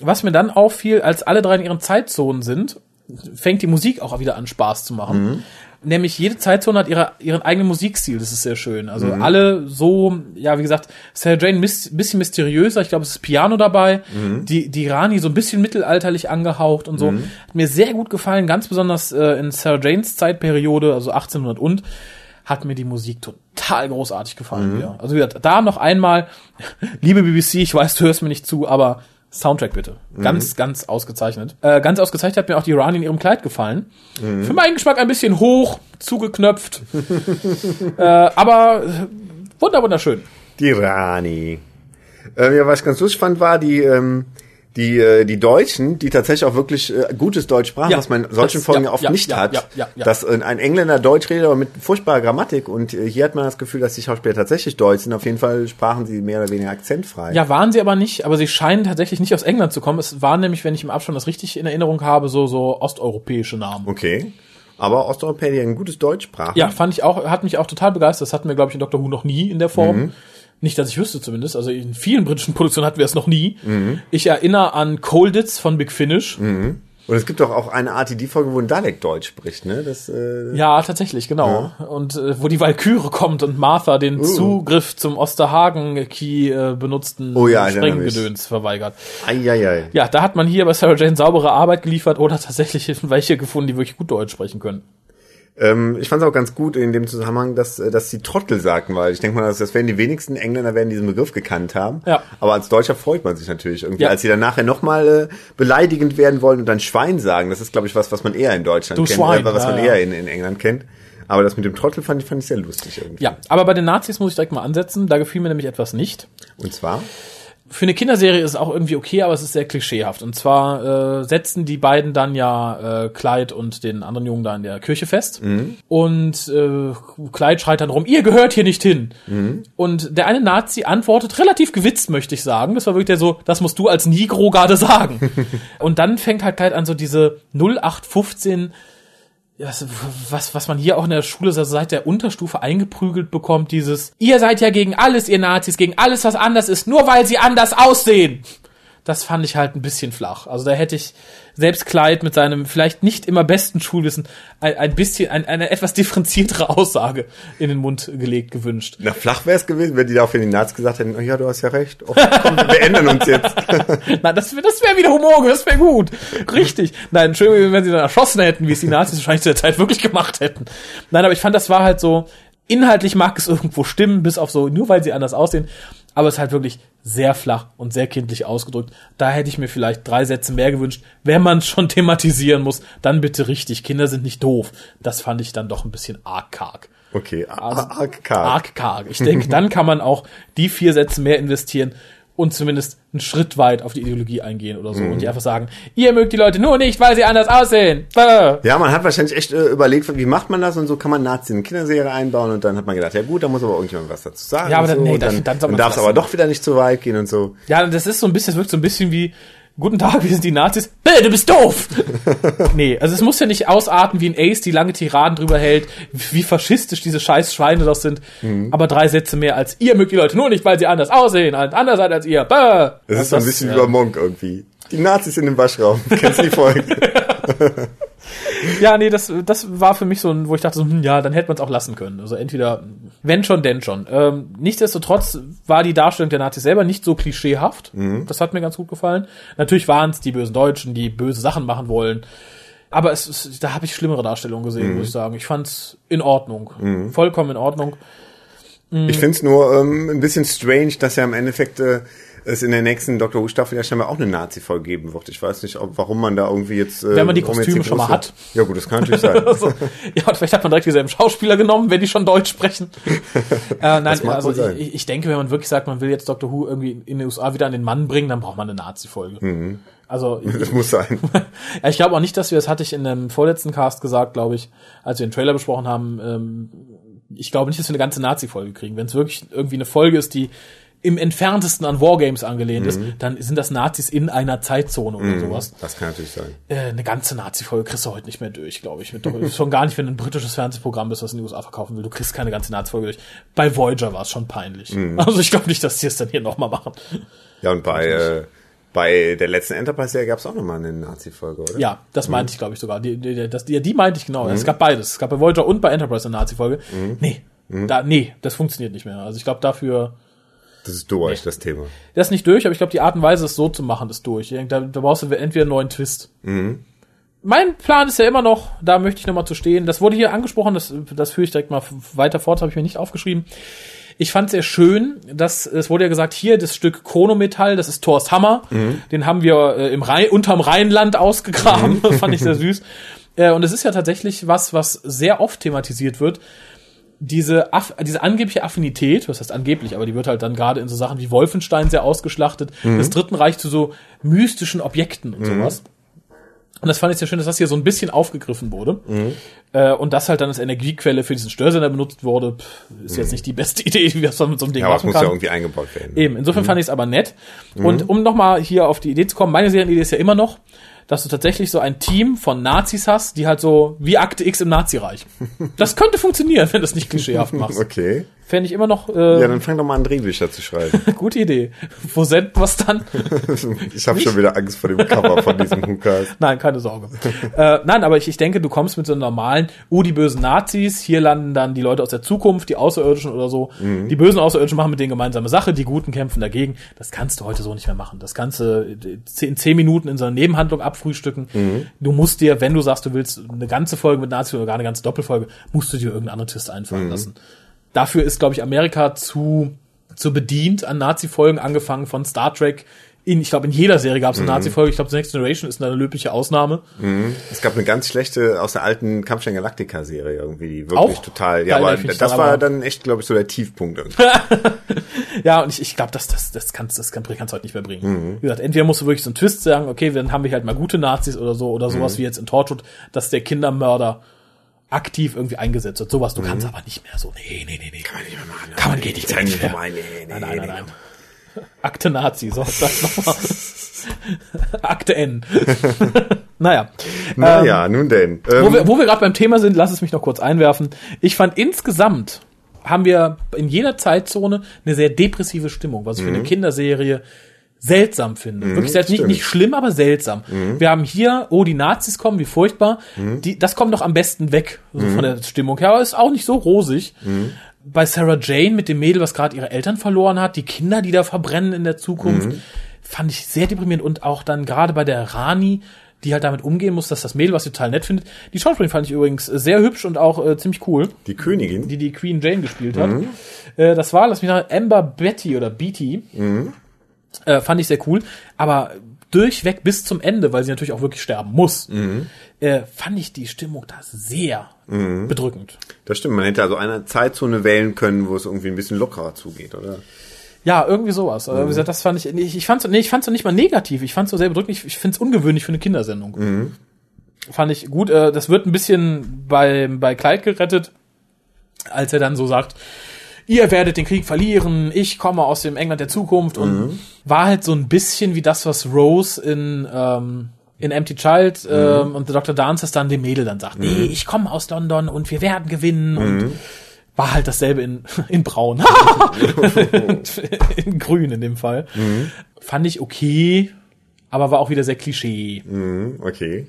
S1: Was mir dann auffiel, als alle drei in ihren Zeitzonen sind, fängt die Musik auch wieder an Spaß zu machen. Nämlich jede Zeitzone hat ihre, ihren eigenen Musikstil, das ist sehr schön. Also alle so, ja, wie gesagt, Sarah Jane mis bisschen mysteriöser, ich glaube, es ist Piano dabei, die, die Rani so ein bisschen mittelalterlich angehaucht und so. Hat mir sehr gut gefallen, ganz besonders äh, in Sarah Janes Zeitperiode, also 1800 und, hat mir die Musik total großartig gefallen wieder. Also wie gesagt, da noch einmal, liebe BBC, ich weiß, du hörst mir nicht zu, aber Soundtrack bitte. Ganz, ganz ausgezeichnet. Äh, ganz ausgezeichnet hat mir auch die Rani in ihrem Kleid gefallen. Für meinen Geschmack ein bisschen hoch, zugeknöpft. äh, aber äh, wunder, wunderschön.
S2: Die Rani. Ähm, ja, was ich ganz lustig fand, war die, ähm, die, äh, die Deutschen, die tatsächlich auch wirklich äh, gutes Deutsch sprachen,
S1: Ja,
S2: was man in solchen
S1: das-
S2: Folgen
S1: ja,
S2: oft
S1: ja,
S2: nicht hat.
S1: ja, ja, ja.
S2: Dass ein Engländer Deutsch redet, aber mit furchtbarer Grammatik. Und äh, hier hat man das Gefühl, dass die Schauspieler tatsächlich Deutsch sind. Auf jeden Fall sprachen sie mehr oder weniger akzentfrei.
S1: Ja, waren sie aber nicht, aber sie scheinen tatsächlich nicht aus England zu kommen. Es waren nämlich, wenn ich im Abstand das richtig in Erinnerung habe, so, so osteuropäische Namen.
S2: Okay. Aber Osteuropäer, die ein gutes Deutsch sprachen.
S1: Ja, fand ich auch, hat mich auch total begeistert. Das hatten wir, glaube ich, in Doctor Who noch nie in der Form. Nicht, dass ich wüsste zumindest. Also in vielen britischen Produktionen hatten wir es noch nie. Ich erinnere an Colditz von Big Finish.
S2: Und es gibt doch auch eine Art, die die Folge, wo ein Dalek Deutsch spricht, ne? Das, äh,
S1: Ja, tatsächlich, genau. Und äh, wo die Valkyrie kommt und Martha den Zugriff zum Osterhagen-Key äh, benutzten
S2: Oh ja.
S1: Sprenggedöns verweigert.
S2: ei, ei, ei.
S1: Ja, da hat man hier bei Sarah Jane saubere Arbeit geliefert oder tatsächlich welche gefunden, die wirklich gut Deutsch sprechen können.
S2: Ähm, ich fand es auch ganz gut in dem Zusammenhang, dass, äh, dass sie Trottel sagten, weil ich denke mal, dass das werden die wenigsten Engländer werden diesen Begriff gekannt haben.
S1: Ja.
S2: Aber als Deutscher freut man sich natürlich irgendwie,
S1: Ja.
S2: als sie dann nachher nochmal äh, beleidigend werden wollen und dann Schwein sagen. Das ist, glaube ich, was, was man eher in Deutschland
S1: Du
S2: kennt,
S1: Schwein,
S2: äh, was
S1: ja,
S2: man eher in, in England kennt. Aber das mit dem Trottel fand ich, fand ich sehr lustig irgendwie.
S1: Ja, aber bei den Nazis muss ich direkt mal ansetzen. Da gefiel mir nämlich etwas nicht.
S2: Und zwar?
S1: Für eine Kinderserie ist es auch irgendwie okay, aber es ist sehr klischeehaft. Und zwar äh, setzen die beiden dann ja äh, Clyde und den anderen Jungen da in der Kirche fest. Und äh, Clyde schreit dann rum, ihr gehört hier nicht hin. Und der eine Nazi antwortet relativ gewitzt, möchte ich sagen. Das war wirklich der so, das musst du als Nigro gerade sagen. und dann fängt halt Clyde an, so diese 0815 was, was, was man hier auch in der Schule seit der Unterstufe eingeprügelt bekommt, dieses, ihr seid ja gegen alles, ihr Nazis, gegen alles, was anders ist, nur weil sie anders aussehen. Das fand ich halt ein bisschen flach. Also da hätte ich selbst Clyde mit seinem vielleicht nicht immer besten Schulwissen ein, ein bisschen, ein, eine etwas differenziertere Aussage in den Mund gelegt gewünscht.
S2: Na, flach wäre es gewesen, wenn die da für den Nazis gesagt hätten, oh ja, du hast ja recht, oh, komm, wir ändern uns jetzt.
S1: Nein, das, das wäre wieder Humor, das wäre gut. Richtig. Nein, schön, wenn sie dann erschossen hätten, wie es die Nazis wahrscheinlich zu der Zeit wirklich gemacht hätten. Nein, aber ich fand, das war halt so, inhaltlich mag es irgendwo stimmen, bis auf so, nur weil sie anders aussehen, aber es ist halt wirklich sehr flach und sehr kindlich ausgedrückt. Da hätte ich mir vielleicht drei Sätze mehr gewünscht. Wenn man es schon thematisieren muss, dann bitte richtig. Kinder sind nicht doof. Das fand ich dann doch ein bisschen arg karg.
S2: Okay,
S1: Also,
S2: arg karg.
S1: Arg karg. Ich denke, dann kann man auch die vier Sätze mehr investieren und zumindest einen Schritt weit auf die Ideologie eingehen oder so und die einfach sagen, ihr mögt die Leute nur nicht, weil sie anders aussehen. Bäh.
S2: Ja, man hat wahrscheinlich echt äh, überlegt, wie macht man das und so kann man Nazis in eine Kinderserie einbauen und dann hat man gedacht, ja gut, da muss aber irgendjemand was dazu sagen.
S1: Ja, aber dann-
S2: so,
S1: nee,
S2: dann,
S1: dann
S2: dann darf es aber doch wieder nicht zu weit gehen und so.
S1: Ja, das ist so ein bisschen, das wirkt so ein bisschen wie, guten Tag, wir sind die Nazis. Bäh, du bist doof. nee, also es muss ja nicht ausarten wie ein Ace, die lange Tiraden drüber hält, wie faschistisch diese scheiß Schweine doch sind.
S2: Mhm.
S1: Aber drei Sätze mehr als ihr mögt die Leute nur nicht, weil sie anders aussehen, anders seid als ihr. Bäh.
S2: Das ist so ein bisschen
S1: ja.
S2: wie bei Monk irgendwie. Die Nazis in dem Waschraum. Kennst du die Folge?
S1: Ja, nee, das, das war für mich so ein, wo ich dachte so, hm, ja, dann hätte man es auch lassen können. Also entweder, wenn schon, denn schon. Ähm, nichtsdestotrotz war die Darstellung der Nazis selber nicht so klischeehaft. Das hat mir ganz gut gefallen. Natürlich waren es die bösen Deutschen, die böse Sachen machen wollen. Aber es, ist, da habe ich schlimmere Darstellungen gesehen, muss ich sagen. Ich fand's in Ordnung. Vollkommen in Ordnung.
S2: Ich find's nur ähm, ein bisschen strange, dass ja im Endeffekt äh, es in der nächsten Doctor Who Staffel ja scheinbar auch eine Nazi-Folge geben wird. Ich weiß nicht, ob, warum man da irgendwie jetzt... Äh,
S1: Wenn man die Kostüme schon mal hat.
S2: Ja gut, das kann natürlich sein.
S1: Also, ja, und vielleicht hat man direkt dieselben Schauspieler genommen, wenn die schon Deutsch sprechen. äh, nein, also ich, ich denke, wenn man wirklich sagt, man will jetzt Doctor Who irgendwie in den USA wieder an den Mann bringen, dann braucht man eine Nazi-Folge.
S2: Mhm.
S1: Also
S2: das muss sein.
S1: ja, ich glaube auch nicht, dass wir, das hatte ich in dem vorletzten Cast gesagt, glaube ich, als wir den Trailer besprochen haben, ähm, ich glaube nicht, dass wir eine ganze Nazi-Folge kriegen. Wenn es wirklich irgendwie eine Folge ist, die im entferntesten an Wargames angelehnt ist, dann sind das Nazis in einer Zeitzone oder sowas.
S2: Das kann natürlich sein.
S1: Äh, eine ganze Nazi-Folge kriegst du heute nicht mehr durch, glaube ich. Schon gar nicht, wenn du ein britisches Fernsehprogramm bist, was in die USA verkaufen will. Du kriegst keine ganze Nazi-Folge durch. Bei Voyager war es schon peinlich. Also ich glaube nicht, dass die es dann hier nochmal machen.
S2: Ja, und bei, äh, bei der letzten Enterprise-Serie gab es auch nochmal eine Nazi-Folge, oder?
S1: Ja, das meinte ich, glaube ich, sogar. Die, die, das, die, die meinte ich genau. Es gab beides. Es gab bei Voyager und bei Enterprise eine Nazi-Folge. Nee. Da, nee, das funktioniert nicht mehr. Also ich glaube dafür,
S2: Das ist durch, das Thema.
S1: das ist nicht durch, aber ich glaube, die Art und Weise, es so zu machen, ist durch. Da, da brauchst du entweder einen neuen Twist. Mein Plan ist ja immer noch, da möchte ich nochmal zu stehen. Das wurde hier angesprochen, das, das führe ich direkt mal weiter fort, habe ich mir nicht aufgeschrieben. Ich fand sehr schön, dass es wurde ja gesagt, hier das Stück Chronometall, das ist Thors Hammer, den haben wir äh, im Rhein, unterm Rheinland ausgegraben, das fand ich sehr süß. Äh, und es ist ja tatsächlich was, was sehr oft thematisiert wird, diese, Aff diese angebliche Affinität, was heißt angeblich, aber die wird halt dann gerade in so Sachen wie Wolfenstein sehr ausgeschlachtet, des Dritten Reich zu so mystischen Objekten und sowas. Und das fand ich sehr schön, dass das hier so ein bisschen aufgegriffen wurde. Äh, und das halt dann als Energiequelle für diesen Störsender benutzt wurde, pff, ist jetzt nicht die beste Idee, wie das man mit so einem Ding
S2: Ja, aber es
S1: machen
S2: muss
S1: kann.
S2: ja irgendwie eingebaut werden.
S1: Eben, insofern fand ich es aber nett. Und um nochmal hier auf die Idee zu kommen, meine Serienidee ist ja immer noch, dass du tatsächlich so ein Team von Nazis hast, die halt so wie Akte X im Nazireich. Das könnte funktionieren, wenn du es nicht klischeehaft machst.
S2: Okay.
S1: Fände ich immer noch äh,
S2: Ja, dann fang doch mal an, Drehbücher zu schreiben.
S1: gute Idee. Wo senden wir's dann?
S2: ich habe schon wieder Angst vor dem Cover von diesem Hukas.
S1: Nein, keine Sorge. äh, nein, aber ich, ich denke, du kommst mit so einem normalen, oh, die bösen Nazis, hier landen dann die Leute aus der Zukunft, die Außerirdischen oder so.
S2: Mhm.
S1: Die bösen Außerirdischen machen mit denen gemeinsame Sache, die Guten kämpfen dagegen. Das kannst du heute so nicht mehr machen. Das kannst du in zehn Minuten in so einer Nebenhandlung abfrühstücken.
S2: Mhm.
S1: Du musst dir, wenn du sagst, du willst eine ganze Folge mit Nazis oder gar eine ganze Doppelfolge, musst du dir irgendeinen anderen Twist einfallen
S2: Mhm.
S1: lassen. Dafür ist, glaube ich, Amerika zu, zu bedient an Nazi-Folgen, angefangen von Star Trek. In, ich glaube, in jeder Serie gab es
S2: Mhm.
S1: eine Nazi-Folge. Ich glaube, The Next Generation ist eine löbliche Ausnahme.
S2: Es gab eine ganz schlechte aus der alten Kampfstein Galactica Serie irgendwie, die wirklich
S1: Auch?
S2: total. Ja, aber das war
S1: aber-
S2: dann echt, glaube ich, so der Tiefpunkt. irgendwie.
S1: Ja, und ich, ich glaube, das, das, das kannst das kann, kannst du heute nicht mehr bringen.
S2: Mhm.
S1: Wie gesagt, entweder musst du wirklich so einen Twist sagen, okay, dann haben wir halt mal gute Nazis oder so, oder
S2: Mhm.
S1: sowas wie jetzt in Torchwood, dass der Kindermörder aktiv irgendwie eingesetzt wird. Sowas, du kannst aber nicht mehr so, nee, nee, nee, nee. Kann man nicht mehr machen. Kann man, geht nicht, nicht mehr.
S2: vorbei. Nee, nee,
S1: Nein, nein,
S2: nee,
S1: nein, nein. Akte Nazi, so, das nochmal. Akte N. Naja.
S2: Naja, nun denn.
S1: Wo
S2: Ähm,
S1: wir, wo wir gerade beim Thema sind, lass es mich noch kurz einwerfen. Ich fand insgesamt haben wir in jeder Zeitzone eine sehr depressive Stimmung, was ich für eine Kinderserie seltsam finde. Wirklich seltsam. Nicht, nicht schlimm, aber seltsam. Wir haben hier, oh, die Nazis kommen, wie furchtbar. Die, das kommt doch am besten weg, so von der Stimmung her. Aber ist auch nicht so rosig. Bei Sarah Jane mit dem Mädel, was gerade ihre Eltern verloren hat, die Kinder, die da verbrennen in der Zukunft, fand ich sehr deprimierend. Und auch dann gerade bei der Rani, die halt damit umgehen muss, dass das Mädel, was sie total nett findet. Die Schauspielerin fand ich übrigens sehr hübsch und auch äh, ziemlich cool,
S2: die Königin.
S1: die die Queen Jane gespielt hat. Äh, das war, lass mich nach Amber Betty oder Beatty. Äh, fand ich sehr cool. Aber durchweg bis zum Ende, weil sie natürlich auch wirklich sterben muss, äh, fand ich die Stimmung da sehr bedrückend.
S2: Das stimmt, man hätte also eine Zeitzone wählen können, wo es irgendwie ein bisschen lockerer zugeht, oder?
S1: Ja, irgendwie sowas. Aber Wie gesagt, das fand ich, ich, fand's, nee, ich fand's nicht mal negativ. Ich fand's so sehr bedrückend. Ich, ich find's ungewöhnlich für eine Kindersendung. Fand ich gut. Äh, das wird ein bisschen bei, bei Clyde gerettet, als er dann so sagt, ihr werdet den Krieg verlieren, ich komme aus dem England der Zukunft und war halt so ein bisschen wie das, was Rose in, ähm, in Empty Child ähm, und Dr. Dances dann dem Mädel dann sagt, nee, ich komme aus London und wir werden gewinnen und war halt dasselbe in, in braun. in grün in dem Fall. Fand ich okay, aber war auch wieder sehr Klischee.
S2: Mhm, okay.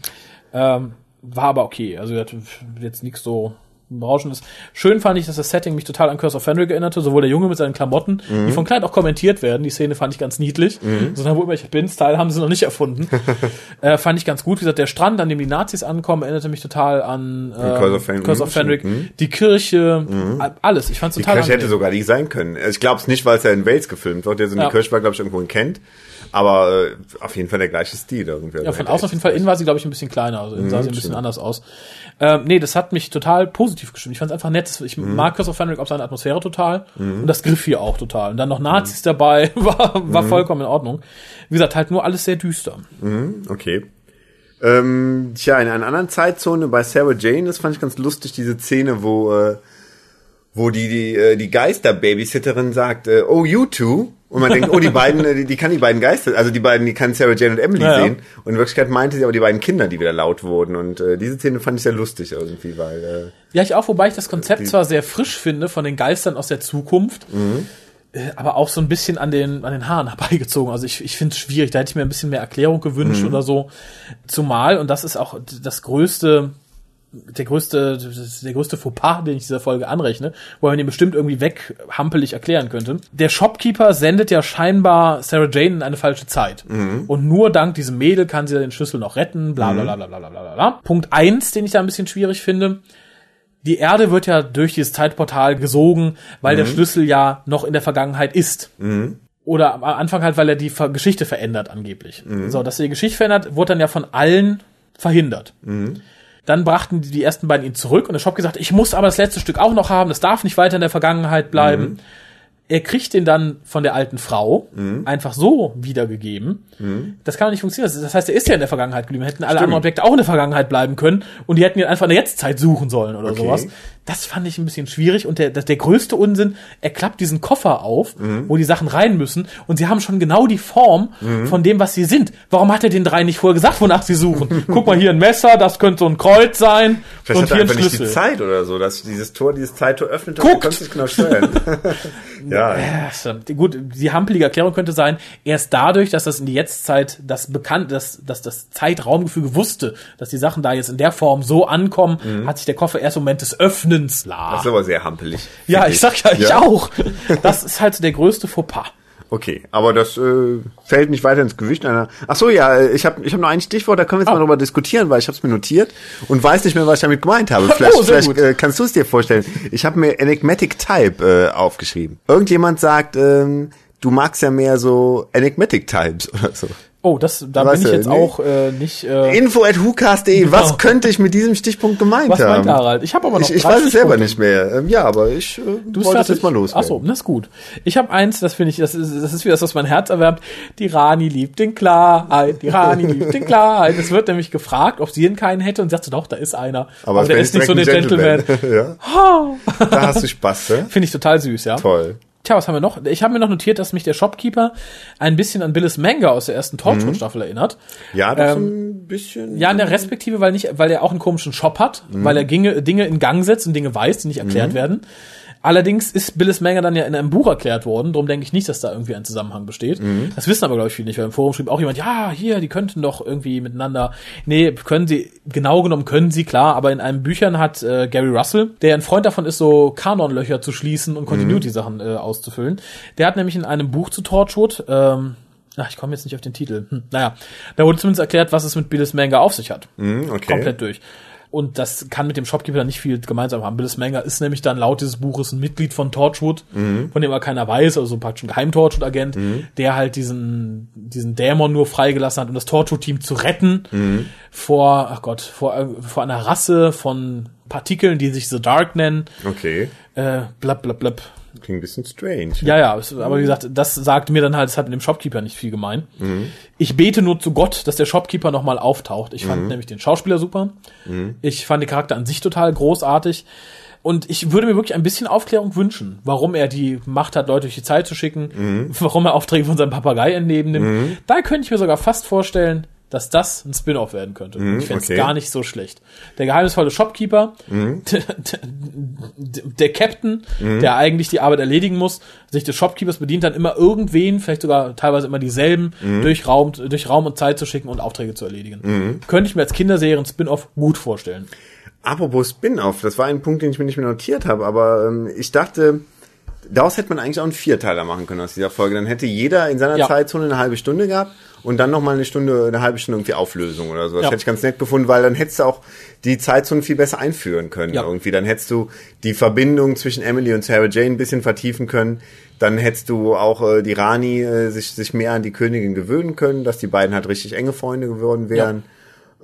S1: Ähm, war aber okay. Also jetzt, jetzt nichts so berauschendes. Schön fand ich, dass das Setting mich total an Curse of Fenric erinnerte, sowohl der Junge mit seinen Klamotten, die von Kleid auch kommentiert werden. Die Szene fand ich ganz niedlich. Sondern wo immer ich bin, Style haben sie noch nicht erfunden. äh, fand ich ganz gut. Wie gesagt, der Strand, an dem die Nazis ankommen, erinnerte mich total an äh,
S2: Curse of Fen-
S1: Curse of
S2: mhm,
S1: Fenric.
S2: stimmt.
S1: Die Kirche, alles. Ich fand's
S2: Die
S1: total
S2: Kirche hätte
S1: angenehm.
S2: sogar die sein können. Ich glaube es nicht, weil es ja in Wales gefilmt wird. Also
S1: Ja.
S2: die Kirche war, glaube ich, irgendwo in Kent. Aber äh, auf jeden Fall der gleiche Stil irgendwie.
S1: Ja, von außen auf jeden Fall. Innen war sie, glaube ich, ein bisschen kleiner. Also innen sah sie ein bisschen
S2: stimmt.
S1: anders aus. Ähm, nee, das hat mich total positiv gestimmt. Ich fand es einfach nett. Ich mag Curse of Fenric auf seine Atmosphäre total. Und das griff hier auch total. Und dann noch Nazis dabei. War, war vollkommen in Ordnung. Wie gesagt, halt nur alles sehr düster.
S2: Okay. Ähm, tja, in einer anderen Zeitzone bei Sarah Jane, das fand ich ganz lustig, diese Szene, wo, äh, wo die, die, äh, die Geister-Babysitterin sagt, äh, oh, you two. Und man denkt, oh, die beiden, äh, die, die kann die beiden Geister, also die beiden, die kann Sarah Jane und Emily
S1: Ja,
S2: sehen. Und in Wirklichkeit meinte sie aber die beiden Kinder, die wieder laut wurden. Und äh, diese Szene fand ich sehr lustig irgendwie, weil äh,
S1: Ja, ich auch, wobei ich das Konzept zwar sehr frisch finde von den Geistern aus der Zukunft, äh, aber auch so ein bisschen an den, an den Haaren herbeigezogen. Also ich, ich finde es schwierig, da hätte ich mir ein bisschen mehr Erklärung gewünscht oder so. Zumal, und das ist auch das größte, der größte, der größte Fauxpas, den ich dieser Folge anrechne, wo man den bestimmt irgendwie weghampelig erklären könnte. Der Shopkeeper sendet ja scheinbar Sarah Jane in eine falsche Zeit. Mhm. Und nur dank diesem Mädel kann sie den Schlüssel noch retten, bla bla mhm. bla bla bla bla bla. Punkt eins, den ich da ein bisschen schwierig finde. Die Erde wird ja durch dieses Zeitportal gesogen, weil mhm. der Schlüssel ja noch in der Vergangenheit ist. Mhm oder am Anfang halt, weil er die Geschichte verändert angeblich. Mhm. So, dass er die Geschichte verändert, wurde dann ja von allen verhindert. Mhm. Dann brachten die, die ersten beiden ihn zurück und der Shop gesagt, ich muss aber das letzte Stück auch noch haben, das darf nicht weiter in der Vergangenheit bleiben. Er kriegt den dann von der alten Frau einfach so wiedergegeben. Das kann doch nicht funktionieren. Das heißt, er ist ja in der Vergangenheit geblieben. Hätten alle anderen Objekte auch in der Vergangenheit bleiben können und die hätten ihn einfach in der Jetztzeit suchen sollen oder
S2: Okay.
S1: sowas. Das fand ich ein bisschen schwierig und der, der, der größte Unsinn, er klappt diesen Koffer auf, wo die Sachen rein müssen und sie haben schon genau die Form von dem, was sie sind. Warum hat er den drei nicht vorher gesagt, wonach sie suchen? Guck mal, hier ein Messer, das könnte so ein Kreuz sein
S2: vielleicht
S1: und
S2: hat er
S1: hier ein
S2: einfach nicht die
S1: Schlüssel.
S2: Zeit oder so, dass dieses Tor, dieses Zeittor öffnet
S1: Guckt!
S2: du kannst nicht genau steuern. ja,
S1: Ja. Gut, die hampelige Erklärung könnte sein, erst dadurch, dass das in die Jetztzeit das bekannt, dass, dass das Zeitraumgefüge wusste, dass die Sachen da jetzt in der Form so ankommen, hat sich der Koffer erst im Moment des Öffnens la.
S2: das ist aber sehr hampelig.
S1: Ja, ich sag ja, ich auch. Das ist halt so der größte Fauxpas.
S2: Okay, aber das äh, fällt nicht weiter ins Gewicht einer. Ach so, ja, ich habe ich hab noch ein Stichwort, da können wir jetzt
S1: Ah.
S2: mal drüber diskutieren, weil ich habe es mir notiert und weiß nicht mehr, was ich damit gemeint habe. Vielleicht,
S1: Oh,
S2: vielleicht äh, kannst du es dir vorstellen. Ich habe mir Enigmatic Type äh, aufgeschrieben. Irgendjemand sagt, ähm, du magst ja mehr so Enigmatic Types oder so.
S1: Oh, das, da
S2: Weißt
S1: bin ich jetzt
S2: nee.
S1: auch äh, nicht. Äh,
S2: Info at whocast.de, was
S1: Genau.
S2: könnte ich mit diesem Stichpunkt gemeint
S1: was
S2: haben?
S1: Harald? Ich habe aber noch
S2: ich ich weiß es selber nicht mehr. Ähm, ja, aber ich äh,
S1: Du
S2: wollte es jetzt mal los.
S1: Ach so, das ist gut. Ich habe eins, das finde ich, das ist, das ist wie das, was mein Herz erwärmt. Die Rani liebt den Klarheit. Die Rani liebt den Klarheit. Es wird nämlich gefragt, ob sie denn keinen hätte und sie sagt so, doch, da ist einer.
S2: Aber,
S1: der
S2: wenn
S1: ist nicht so der
S2: ein
S1: Gentleman.
S2: ja. Da hast du Spaß, ne?
S1: Finde ich total süß, ja.
S2: Toll.
S1: Tja, was haben wir noch? Ich habe mir noch notiert, dass mich der Shopkeeper ein bisschen an Billis Manga aus der ersten Torchwood-Staffel erinnert.
S2: Ja, doch so
S1: Ähm,
S2: ein bisschen.
S1: Ja, in der Respektive, weil nicht, weil er auch einen komischen Shop hat, weil er Dinge, Dinge in Gang setzt und Dinge weiß, die nicht erklärt werden. Allerdings ist Billis Manga dann ja in einem Buch erklärt worden, darum denke ich nicht, dass da irgendwie ein Zusammenhang besteht. Das wissen aber, glaube ich, viele nicht, weil im Forum schrieb auch jemand, ja, hier, die könnten doch irgendwie miteinander. Nee, können sie, genau genommen können sie, klar, aber in einem Büchern hat äh, Gary Russell, der ein Freund davon ist, so Kanonlöcher zu schließen und Continuity-Sachen äh, auszufüllen. Der hat nämlich in einem Buch zu Torchwood, ähm, ach, ich komme jetzt nicht auf den Titel. Hm, naja, da wurde zumindest erklärt, was es mit Billis Manga auf sich hat
S2: Hm, okay.
S1: komplett durch. Und das kann mit dem Shopkeeper nicht viel gemeinsam haben. Billis Manga ist nämlich dann laut dieses Buches ein Mitglied von Torchwood,
S2: Mhm.
S1: von dem aber keiner weiß, also praktisch ein Geheim-Torchwood-Agent, der halt diesen, diesen Dämon nur freigelassen hat, um das Torchwood-Team zu retten
S2: Mhm.
S1: vor, ach Gott, vor, äh, vor einer Rasse von Partikeln, die sich The Dark nennen,
S2: Okay.
S1: äh, blab, blab, blab.
S2: Klingt ein bisschen strange.
S1: Ja, ja, aber wie gesagt, das sagt mir dann halt, es hat mit dem Shopkeeper nicht viel gemein.
S2: Mhm.
S1: Ich bete nur zu Gott, dass der Shopkeeper nochmal auftaucht. Ich
S2: Mhm.
S1: fand nämlich den Schauspieler super. Ich fand den Charakter an sich total großartig. Und ich würde mir wirklich ein bisschen Aufklärung wünschen, warum er die Macht hat, Leute durch die Zeit zu schicken,
S2: Mhm.
S1: warum er Aufträge von seinem Papagei entnehmen nimmt. Da könnte ich mir sogar fast vorstellen, dass das ein Spin-off werden könnte. ich fände es
S2: okay.
S1: gar nicht so schlecht. Der geheimnisvolle Shopkeeper,
S2: Mhm.
S1: der, der, der Captain, der eigentlich die Arbeit erledigen muss, sich des Shopkeepers bedient, dann immer irgendwen, vielleicht sogar teilweise immer dieselben,
S2: Mhm.
S1: durch, Raum, durch Raum und Zeit zu schicken und Aufträge zu erledigen.
S2: Mhm.
S1: Könnte ich mir als Kinderserien Spin-off gut vorstellen.
S2: Apropos Spin-off, das war ein Punkt, den ich mir nicht mehr notiert habe, aber ähm, ich dachte, daraus hätte man eigentlich auch einen Vierteiler machen können aus dieser Folge. Dann hätte jeder in seiner
S1: Ja.
S2: Zeitzone eine halbe Stunde gehabt und dann nochmal eine Stunde, eine halbe Stunde irgendwie Auflösung oder so. Das
S1: Ja.
S2: hätte ich ganz nett gefunden, weil dann hättest du auch die Zeitzone viel besser einführen können
S1: Ja.
S2: irgendwie. Dann hättest du die Verbindung zwischen Emily und Sarah Jane ein bisschen vertiefen können. Dann hättest du auch äh, die Rani äh, sich, sich mehr an die Königin gewöhnen können, dass die beiden halt richtig enge Freunde geworden wären.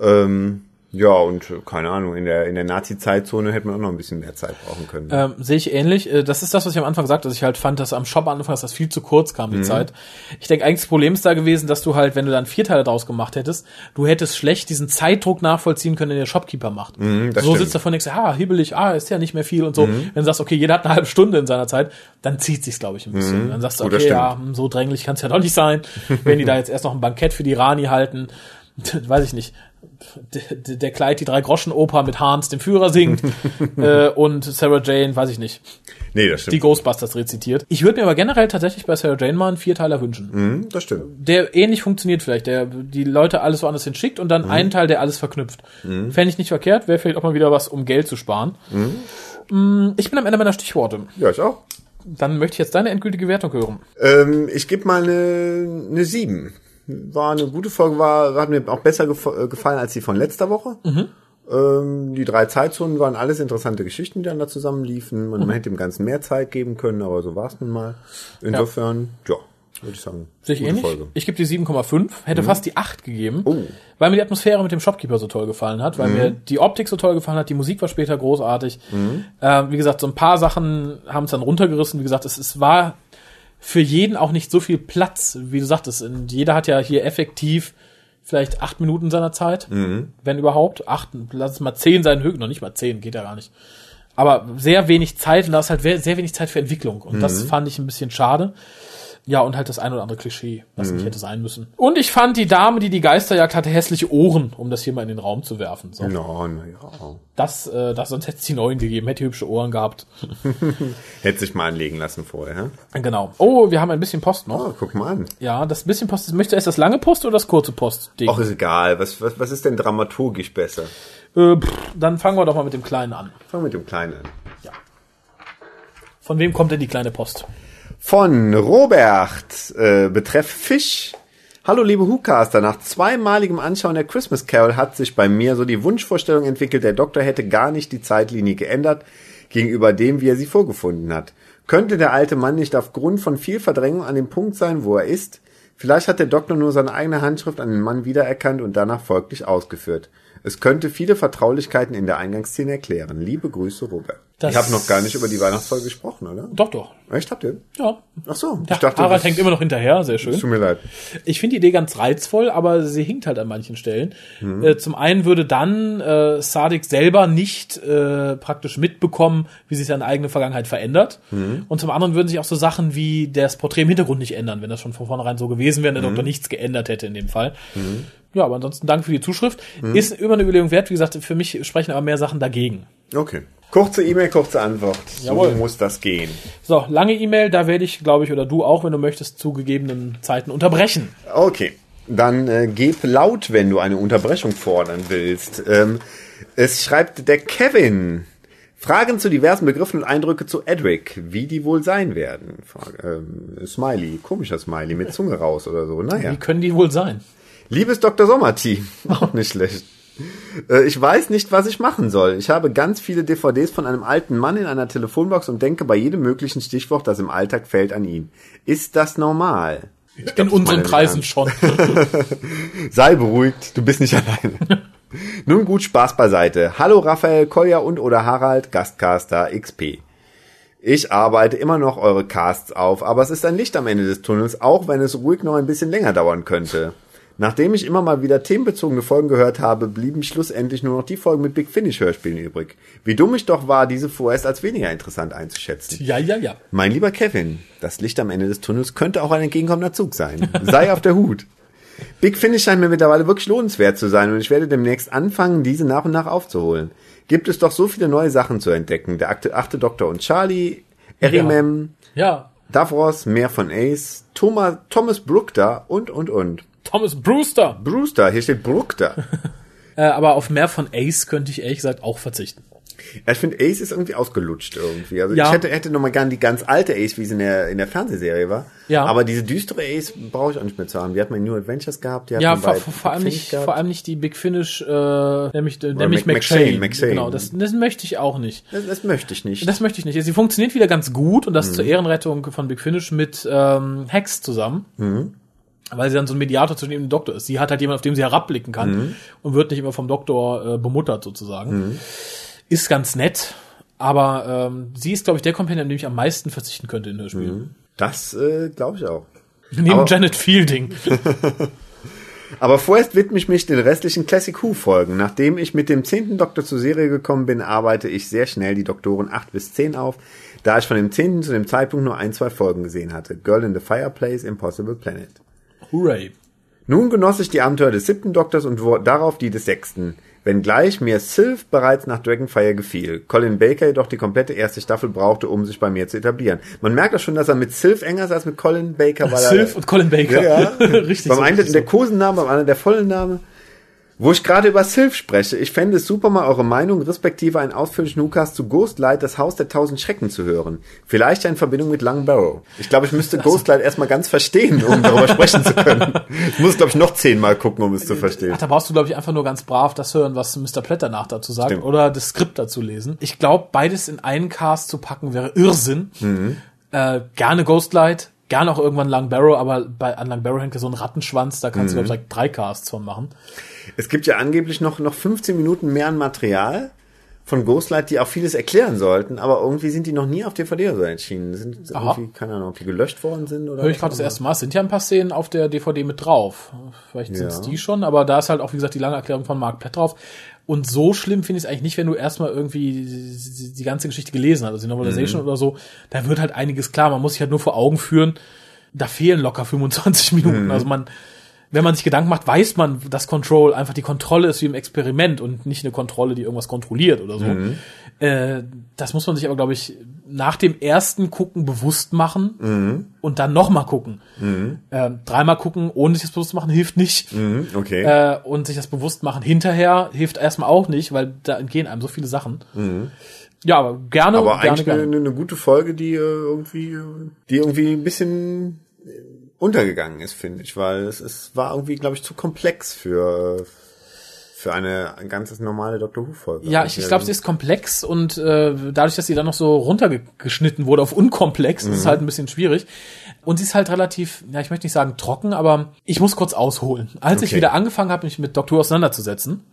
S2: Ähm, ja, und äh, keine Ahnung, in der, in der Nazi-Zeitzone hätte man auch noch ein bisschen mehr Zeit brauchen können.
S1: Ähm, Sehe ich ähnlich. Äh, Das ist das, was ich am Anfang sagte, dass ich halt fand, dass am Shop anfangs das viel zu kurz kam, die
S2: Mhm.
S1: Zeit. Ich denke, eigentlich das Problem ist da gewesen, dass du halt, wenn du dann vier Teile draus gemacht hättest, du hättest schlecht diesen Zeitdruck nachvollziehen können, den der Shopkeeper macht.
S2: Mhm, das
S1: so
S2: stimmt. Mhm.
S1: sitzt davon denkst, ah, hibbelig, ah, ist ja nicht mehr viel und so. Wenn du sagst, okay, jeder hat eine halbe Stunde in seiner Zeit, dann zieht sich's, glaube ich, ein bisschen. Dann sagst du, okay, ja, so dränglich kann es ja doch nicht sein. wenn die da jetzt erst noch ein Bankett für die Rani halten, weiß ich nicht. Der, der Kleid, die drei Groschen Oper mit Hans, dem Führer singt äh, und Sarah Jane, weiß ich nicht,
S2: nee, das
S1: die
S2: stimmt.
S1: Ghostbusters rezitiert. Ich würde mir aber generell tatsächlich bei Sarah Jane mal einen Vierteiler wünschen.
S2: Mhm, das stimmt.
S1: Der ähnlich funktioniert vielleicht, der die Leute alles woanders hinschickt und dann einen Teil, der alles verknüpft. Fände ich nicht verkehrt, wäre vielleicht auch mal wieder was, um Geld zu sparen. Mm, Ich bin am Ende meiner Stichworte.
S2: Ja, ich auch.
S1: Dann möchte ich jetzt deine endgültige Wertung hören.
S2: Ähm, ich gebe mal eine, eine 7. War eine gute Folge, war, hat mir auch besser gef- äh, gefallen als die von letzter Woche. Ähm, die drei Zeitzonen waren alles interessante Geschichten, die dann da zusammenliefen. Man, man hätte dem Ganzen mehr Zeit geben können, aber so war es nun mal. Insofern, ja, würde ich sagen.
S1: Sehe ich ähnlich?
S2: Folge.
S1: Ich gebe die 7,5, hätte fast die 8 gegeben,
S2: Oh.
S1: weil mir die Atmosphäre mit dem Shopkeeper so toll gefallen hat, weil mir die Optik so toll gefallen hat, die Musik war später großartig. Äh, wie gesagt, so ein paar Sachen haben es dann runtergerissen. Wie gesagt, es, es war für jeden auch nicht so viel Platz, wie du sagtest. Und jeder hat ja hier effektiv vielleicht acht Minuten seiner Zeit, wenn überhaupt. Acht, lass es mal zehn sein, höchst noch nicht mal zehn, geht ja gar nicht. Aber sehr wenig Zeit und da ist halt sehr wenig Zeit für Entwicklung. Und das fand ich ein bisschen schade. Ja, und halt das ein oder andere Klischee, was nicht hätte sein müssen. Und ich fand die Dame, die die Geisterjagd hatte, hässliche Ohren, um das hier mal in den Raum zu werfen. So.
S2: No, na ja.
S1: Das, äh, das, sonst hätte es die neuen gegeben, hätte hübsche Ohren gehabt.
S2: Hätte sich mal anlegen lassen vorher.
S1: Genau. Oh, wir haben ein bisschen Post noch.
S2: Oh, guck mal an.
S1: Ja, das bisschen Post. Möchtest du erst das lange Post oder das kurze Post? -Ding?
S2: Auch ist egal. Was, was, was ist denn dramaturgisch besser?
S1: Äh, pff, dann fangen wir doch mal mit dem Kleinen an.
S2: Fangen wir mit dem Kleinen an.
S1: Von wem kommt denn die kleine Post?
S2: Von Robert, äh, betreff Fisch. Hallo liebe Hucaster, nach zweimaligem Anschauen der Christmas Carol hat sich bei mir so die Wunschvorstellung entwickelt, der Doktor hätte gar nicht die Zeitlinie geändert gegenüber dem, wie er sie vorgefunden hat. Könnte der alte Mann nicht aufgrund von viel Verdrängung an dem Punkt sein, wo er ist? Vielleicht hat der Doktor nur seine eigene Handschrift an den Mann wiedererkannt und danach folglich ausgeführt. Es könnte viele Vertraulichkeiten in der Eingangsszene erklären. Liebe Grüße, Robert.
S1: Das
S2: Ich habe noch gar nicht über die Weihnachtsfolge gesprochen, oder?
S1: Doch, doch.
S2: Echt, habt ihr?
S1: Ja.
S2: Ach so, ich dachte,
S1: Harald hängt immer noch hinterher, sehr schön.
S2: Tut mir leid.
S1: Ich finde die Idee ganz reizvoll, aber sie hinkt halt an manchen Stellen. Äh, zum einen würde dann äh, Sadik selber nicht äh, praktisch mitbekommen, wie sich seine eigene Vergangenheit verändert. Und zum anderen würden sich auch so Sachen wie das Porträt im Hintergrund nicht ändern, wenn das schon von vornherein so gewesen wäre, und der Doktor nichts geändert hätte in dem Fall. Ja, aber ansonsten danke für die Zuschrift. Ist immer eine Überlegung wert. Wie gesagt, für mich sprechen aber mehr Sachen dagegen.
S2: Okay. Kurze E-Mail, kurze Antwort.
S1: Jawohl.
S2: So muss das gehen.
S1: So, lange E-Mail, da werde ich, glaube ich, oder du auch, wenn du möchtest, zu gegebenen Zeiten unterbrechen.
S2: Okay. Dann äh, gib laut, wenn du eine Unterbrechung fordern willst. Ähm, es schreibt der Kevin. Fragen zu diversen Begriffen und Eindrücke zu Edric, wie die wohl sein werden. Frage, ähm, Smiley, komischer Smiley, mit Zunge raus oder so. Naja.
S1: Wie können die wohl sein?
S2: Liebes Dr. Sommerteam, auch nicht schlecht. Äh, Ich weiß nicht, was ich machen soll. Ich habe ganz viele DVDs von einem alten Mann in einer Telefonbox und denke bei jedem möglichen Stichwort, das im Alltag fällt, an ihn. Ist das normal?
S1: In unseren Kreisen
S2: Ernst.
S1: schon.
S2: Sei beruhigt, du bist nicht alleine. Nun gut, Spaß beiseite. Hallo Raphael, Kolja und oder Harald, Gastcaster XP. Ich arbeite immer noch eure Casts auf, aber es ist ein Licht am Ende des Tunnels, auch wenn es ruhig noch ein bisschen länger dauern könnte. Nachdem ich immer mal wieder themenbezogene Folgen gehört habe, blieben schlussendlich nur noch die Folgen mit Big Finish Hörspielen übrig. Wie dumm ich doch war, diese vorerst als weniger interessant einzuschätzen.
S1: ja, ja, ja.
S2: Mein lieber Kevin, das Licht am Ende des Tunnels könnte auch ein entgegenkommender Zug sein. Sei auf der Hut. Big Finish scheint mir mittlerweile wirklich lohnenswert zu sein und ich werde demnächst anfangen, diese nach und nach aufzuholen. Gibt es doch so viele neue Sachen zu entdecken. Der achte, Doktor und Charlie, Erimem,
S1: Ja.
S2: Davros, mehr von Ace, Thomas, Thomas Brookter und, und, und.
S1: Thomas Brewster.
S2: Brewster, hier steht Brookter.
S1: Äh, aber auf mehr von Ace könnte ich ehrlich gesagt auch verzichten.
S2: Ja, ich finde, Ace ist irgendwie ausgelutscht irgendwie. Also
S1: Ja.
S2: ich hätte, hätte noch mal gern die ganz alte Ace, wie sie in der, in der Fernsehserie war.
S1: Ja.
S2: Aber diese düstere Ace brauche ich auch nicht mehr zu haben. Die hat man in New Adventures gehabt. Die hat
S1: Ja, vor, vor, vor allem nicht,
S2: gehabt.
S1: vor allem nicht die Big Finish, äh, nämlich, äh, nämlich
S2: Mac-
S1: McShane.
S2: McShane.
S1: Genau, das, das möchte ich auch nicht.
S2: Das, das möchte ich nicht.
S1: Das möchte ich nicht. Sie funktioniert wieder ganz gut und das zur Ehrenrettung von Big Finish mit ähm, Hex zusammen. Weil sie dann so ein Mediator zwischen dem Doktor ist. Sie hat halt jemanden, auf dem sie herabblicken kann und wird nicht immer vom Doktor äh, bemuttert sozusagen. Ist ganz nett, aber ähm, sie ist, glaube ich, der Companion, an dem ich am meisten verzichten könnte in Hörspielen.
S2: das äh, glaube ich auch.
S1: Neben
S2: Aber-
S1: Janet Fielding.
S2: Aber vorerst widme ich mich den restlichen Classic Who Folgen. Nachdem ich mit dem zehnten Doktor zur Serie gekommen bin, arbeite ich sehr schnell die Doktoren 8 bis 10 auf, da ich von dem zehnten zu dem Zeitpunkt nur ein, zwei Folgen gesehen hatte. Girl in the Fireplace, Impossible Planet.
S1: Hooray.
S2: Nun genoss ich die Abenteuer des siebten Doktors und darauf die des sechsten. Wenngleich mir Sylph bereits nach Dragonfire gefiel, Colin Baker jedoch die komplette erste Staffel brauchte, um sich bei mir zu etablieren. Man merkt doch schon, dass er mit Sylph enger ist als mit Colin Baker. weil
S1: Sylph und Colin Baker.
S2: Ja, ja.
S1: richtig.
S2: beim
S1: so,
S2: einen der. Kosenname, beim anderen der vollen Name. Wo ich gerade über Sylph spreche, ich fände es super, mal eure Meinung respektive einen ausführlichen Newcast zu Ghostlight, das Haus der tausend Schrecken zu hören. Vielleicht ja in Verbindung mit Long Barrow. Ich glaube, ich müsste Ghostlight erstmal ganz verstehen, um darüber sprechen zu können. Ich muss, glaube ich, noch zehnmal gucken, um es zu verstehen.
S1: Ach, da brauchst du, glaube ich, einfach nur ganz brav das hören, was Mr. Platt danach dazu sagt
S2: Stimmt.
S1: oder das Skript dazu lesen. Ich glaube, beides in einen Cast zu packen wäre Irrsinn.
S2: Mhm.
S1: Äh, gerne Ghostlight, gerne auch irgendwann Lang Barrow, aber bei an Lang Barrow hängt ja so ein Rattenschwanz, da kannst
S2: Mhm.
S1: du, glaube ich, drei Casts von machen.
S2: Es gibt ja angeblich noch, noch 15 Minuten mehr an Material von Ghostlight, die auch vieles erklären sollten, aber irgendwie sind die noch nie auf DVD oder so erschienen. Sind irgendwie, keine Ahnung, ob die gelöscht worden sind oder
S1: Höre ich gerade das erste Mal. Es sind ja ein paar Szenen auf der DVD mit drauf. Vielleicht sind es die schon, aber da ist halt auch, wie gesagt, die lange Erklärung von Mark Platt drauf. Und so schlimm finde ich es eigentlich nicht, wenn du erstmal irgendwie die, die ganze Geschichte gelesen hast, also die Novelization
S2: Mhm.
S1: oder so. Da wird halt einiges klar. Man muss sich halt nur vor Augen führen, da fehlen locker 25 Minuten.
S2: Mhm.
S1: Also man, wenn man sich Gedanken macht, weiß man, dass Control einfach die Kontrolle ist wie im Experiment und nicht eine Kontrolle, die irgendwas kontrolliert oder so.
S2: Mhm.
S1: Äh, das muss man sich aber, glaube ich, nach dem ersten Gucken bewusst machen
S2: Mhm.
S1: und dann nochmal gucken. Äh, dreimal gucken, ohne sich das bewusst machen, hilft nicht.
S2: Mhm, okay.
S1: Äh, und sich das bewusst machen hinterher hilft erstmal auch nicht, weil da entgehen einem so viele Sachen. Ja, aber gerne,
S2: Mhm. Aber
S1: gerne,
S2: eigentlich eine,
S1: gerne.
S2: eine gute Folge, die äh, irgendwie, äh, die irgendwie ein bisschen untergegangen ist, finde ich, weil es, es war irgendwie, glaube ich, zu komplex für für eine ein ganzes normale Doctor Who Folge.
S1: Ja, ich, ich glaube, sie ist komplex und äh, dadurch, dass sie dann noch so runtergeschnitten wurde auf unkomplex, ist es halt ein bisschen schwierig. Und sie ist halt relativ, ja, ich möchte nicht sagen trocken, aber ich muss kurz ausholen. Als ich
S2: Okay.
S1: wieder angefangen habe, mich mit Doktor Who auseinanderzusetzen,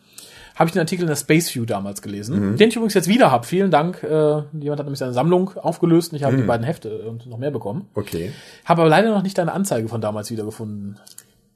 S1: habe ich den Artikel in der Space View damals gelesen, den ich übrigens jetzt wieder habe. Vielen Dank. Äh, jemand hat nämlich seine Sammlung aufgelöst und ich habe die beiden Hefte und noch mehr bekommen.
S2: Okay.
S1: Habe aber leider noch nicht deine Anzeige von damals wiedergefunden.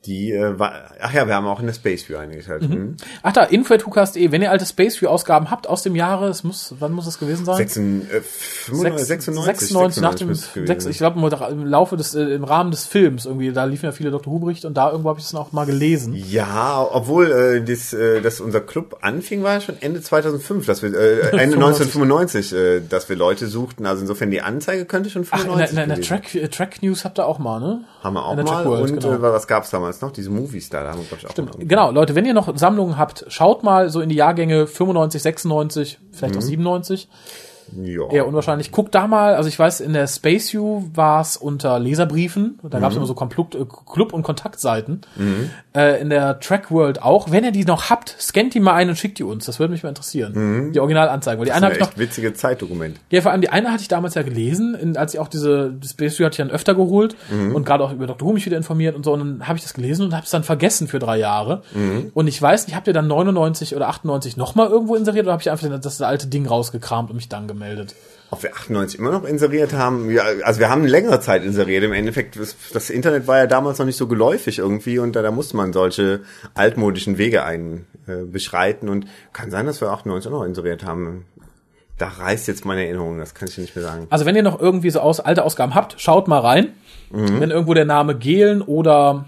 S2: Die äh, war, ach ja, wir haben auch in der Space View eingeschaltet. Mhm.
S1: Ach da, info.hucast.de. Wenn ihr alte Space View Ausgaben habt aus dem Jahre, es muss, wann muss es gewesen sein?
S2: 96, äh, 95, 96,
S1: 96, nach dem,
S2: müsste es gewesen
S1: sechs, ich glaube im Laufe des, äh, im Rahmen des Films irgendwie, da liefen ja viele Dr. Who Berichte und da irgendwo habe ich das auch mal gelesen.
S2: Ja, obwohl äh, das, äh, dass unser Club anfing, war ja schon Ende 2005, dass wir äh, Ende 1995, äh, dass wir Leute suchten. Also insofern die Anzeige könnte schon
S1: Ach, in der,
S2: 95
S1: in der, in der. Track, äh, Track News habt ihr auch mal, ne?
S2: haben wir auch mal.
S1: World,
S2: und
S1: genau.
S2: äh, was gab's damals noch? Diese Movies da, da haben wir glaube ich auch
S1: Stimmt.
S2: mal.
S1: Genau, Leute, wenn ihr noch Sammlungen habt, schaut mal so in die Jahrgänge 95, 96, vielleicht auch
S2: Mhm.
S1: 97.
S2: Ja.
S1: Eher unwahrscheinlich. Guckt da mal, also ich weiß, in der Space U war es unter Leserbriefen, da
S2: Mhm.
S1: gab es immer so Club, äh, Club- und Kontaktseiten. Äh, in der Track World auch. Wenn ihr die noch habt, scannt die mal ein und schickt die uns. Das würde mich mal interessieren. Die Originalanzeigen. Weil die
S2: Das
S1: eine
S2: ist
S1: habe
S2: ein
S1: ich noch,
S2: echt witziges Zeitdokument.
S1: ja, vor allem die eine hatte ich damals ja gelesen, in, als ich auch diese die Space U hatte ich dann öfter geholt und gerade auch über Dr. Who mich wieder informiert und so. Und dann habe ich das gelesen und habe es dann vergessen für drei Jahre. Und ich weiß nicht, habt ihr dann 99 oder 98 nochmal irgendwo inseriert oder habe ich einfach das alte Ding rausgekramt und mich dann gemeldet?
S2: Ob wir 98 immer noch inseriert haben? Ja, also wir haben eine längere Zeit inseriert. Im Endeffekt, das, das Internet war ja damals noch nicht so geläufig irgendwie und da, da musste man solche altmodischen Wege ein äh, beschreiten und kann sein, dass wir 98 auch noch inseriert haben. Da reißt jetzt meine Erinnerung, das kann ich nicht mehr sagen.
S1: Also wenn ihr noch irgendwie so aus, alte Ausgaben habt, schaut mal rein. Wenn irgendwo der Name Gehlen oder